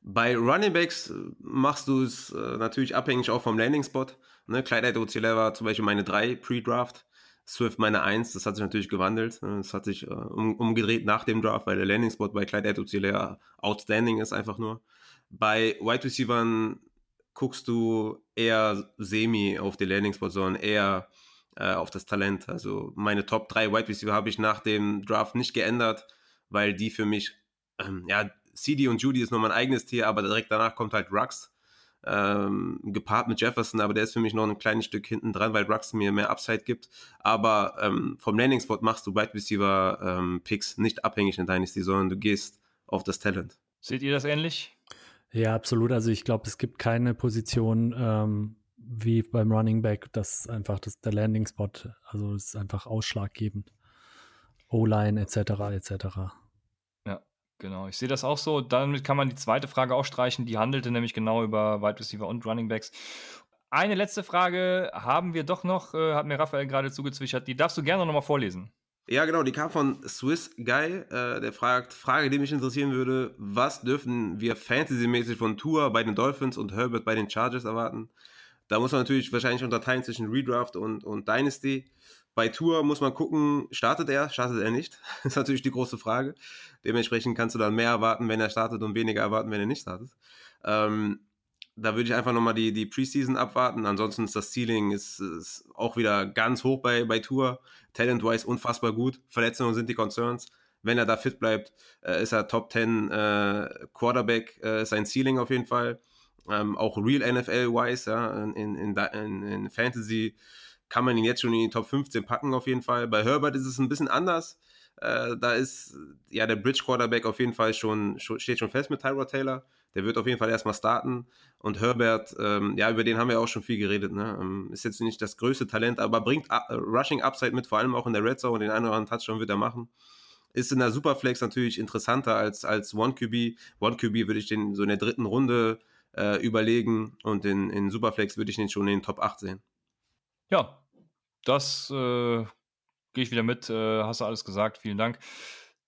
Bei Running Backs äh, machst du es äh, natürlich abhängig auch vom Landing-Spot. Ne? War zum Beispiel meine 3 Pre-Draft, Swift meine 1, das hat sich natürlich gewandelt. Ne? Das hat sich äh, um, umgedreht nach dem Draft, weil der Landing-Spot bei Clyde Edwards-Helaire outstanding ist einfach nur. Bei Wide Receivers guckst du eher semi auf den Landing-Spot, sondern eher äh, auf das Talent. Also meine Top 3 Wide Receiver habe ich nach dem Draft nicht geändert, weil die für mich ähm, ja, CD und Judy ist nochmal ein eigenes Tier, aber direkt danach kommt halt Rux. Ähm, gepaart mit Jefferson, aber der ist für mich noch ein kleines Stück hinten dran, weil Rux mir mehr Upside gibt. Aber ähm, vom Landing-Spot machst du Wide Receiver ähm, Picks nicht abhängig in Dynasty, sondern du gehst auf das Talent. Seht ihr das ähnlich? Ja, absolut. Also ich glaube, es gibt keine Position ähm, wie beim Running Back, das einfach das, der Landing-Spot, also ist einfach ausschlaggebend. O-Line etc. etc. Genau, ich sehe das auch so. Damit kann man die zweite Frage auch streichen. Die handelte nämlich genau über Wide Receiver und Running Backs. Eine letzte Frage haben wir doch noch, äh, hat mir Raphael gerade zugezwischert. Die darfst du gerne nochmal vorlesen. Ja, genau, die kam von Swiss Guy. Äh, der fragt, Frage, die mich interessieren würde, was dürfen wir fantasymäßig von Tour bei den Dolphins und Herbert bei den Chargers erwarten? Da muss man natürlich wahrscheinlich unterteilen zwischen Redraft und, und Dynasty. Bei Tour muss man gucken, startet er, startet er nicht? *laughs* Das ist natürlich die große Frage. Dementsprechend kannst du dann mehr erwarten, wenn er startet und weniger erwarten, wenn er nicht startet. Ähm, da würde ich einfach nochmal die, die Preseason abwarten. Ansonsten ist das Ceiling ist, ist auch wieder ganz hoch bei, bei Tour. Talent-wise unfassbar gut. Verletzungen sind die Concerns. Wenn er da fit bleibt, äh, ist er Top 10 äh, Quarterback, äh, ist ein Ceiling auf jeden Fall. Ähm, auch Real NFL-wise, ja, in, in, in, in Fantasy kann man ihn jetzt schon in die Top 15 packen auf jeden Fall. Bei Herbert ist es ein bisschen anders. Äh, da ist ja der Bridge Quarterback auf jeden Fall schon, schon, steht schon fest mit Tyrod Taylor. Der wird auf jeden Fall erstmal starten. Und Herbert, ähm, ja, über den haben wir auch schon viel geredet. Ne? Ähm, ist jetzt nicht das größte Talent, aber bringt uh, Rushing Upside mit, vor allem auch in der Red Zone. Und den einen oder anderen Touchdown wird er machen. Ist in der Superflex natürlich interessanter als, als One QB. One QB würde ich den so in der dritten Runde äh, überlegen. Und in, in Superflex würde ich den schon in den Top 8 sehen. Ja, das äh, gehe ich wieder mit. Äh, hast du alles gesagt. Vielen Dank.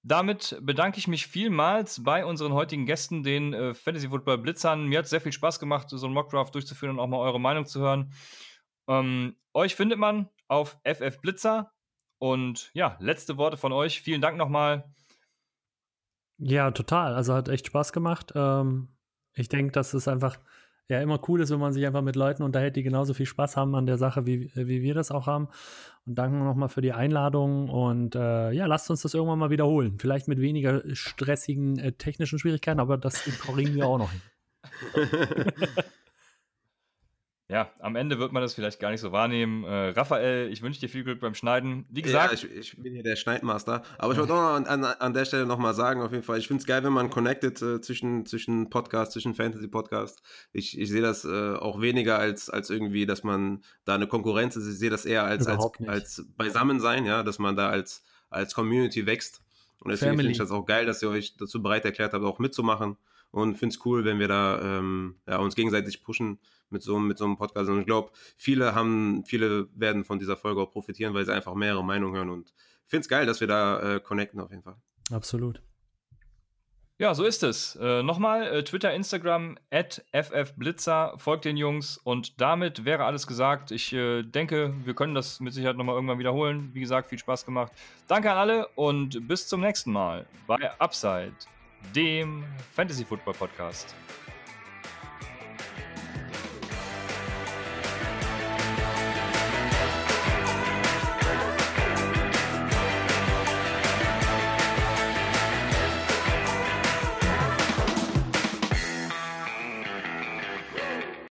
Damit bedanke ich mich vielmals bei unseren heutigen Gästen, den äh, Fantasy Football Blitzern. Mir hat sehr viel Spaß gemacht, so einen Mockdraft durchzuführen und auch mal eure Meinung zu hören. Ähm, euch findet man auf FF Blitzer. Und ja, letzte Worte von euch. Vielen Dank nochmal. Ja, total. Also hat echt Spaß gemacht. Ähm, ich denke, das ist einfach ja immer cool ist, wenn man sich einfach mit Leuten unterhält, die genauso viel Spaß haben an der Sache, wie, wie wir das auch haben. Und danke nochmal für die Einladung und äh, ja, lasst uns das irgendwann mal wiederholen. Vielleicht mit weniger stressigen äh, technischen Schwierigkeiten, aber das kriegen wir auch noch hin. *laughs* ja, am Ende wird man das vielleicht gar nicht so wahrnehmen. Äh, Raphael, ich wünsche dir viel Glück beim Schneiden. Wie gesagt. Ja, ich, ich bin hier der Schneidmaster. Aber ich wollte auch an, an, an, der Stelle nochmal sagen, auf jeden Fall, ich finde es geil, wenn man connected äh, zwischen, zwischen Podcast, zwischen Fantasy-Podcast. Ich, ich sehe das äh, auch weniger als, als irgendwie, dass man da eine Konkurrenz ist. Ich sehe das eher als, als, als Beisammensein, ja, dass man da als, als Community wächst. Und deswegen finde ich das auch geil, dass ihr euch dazu bereit erklärt habt, auch mitzumachen. Und finde es cool, wenn wir da ähm, ja, uns gegenseitig pushen mit so, mit so einem Podcast. Und ich glaube, viele haben, viele werden von dieser Folge auch profitieren, weil sie einfach mehrere Meinungen hören. Und ich finde es geil, dass wir da äh, connecten auf jeden Fall. Absolut. Ja, so ist es. Äh, Nochmal äh, Twitter, Instagram, at ffblitzer, folgt den Jungs und damit wäre alles gesagt. Ich äh, denke, wir können das mit Sicherheit nochmal irgendwann wiederholen. Wie gesagt, viel Spaß gemacht. Danke an alle und bis zum nächsten Mal bei Upside, dem Fantasy Football Podcast.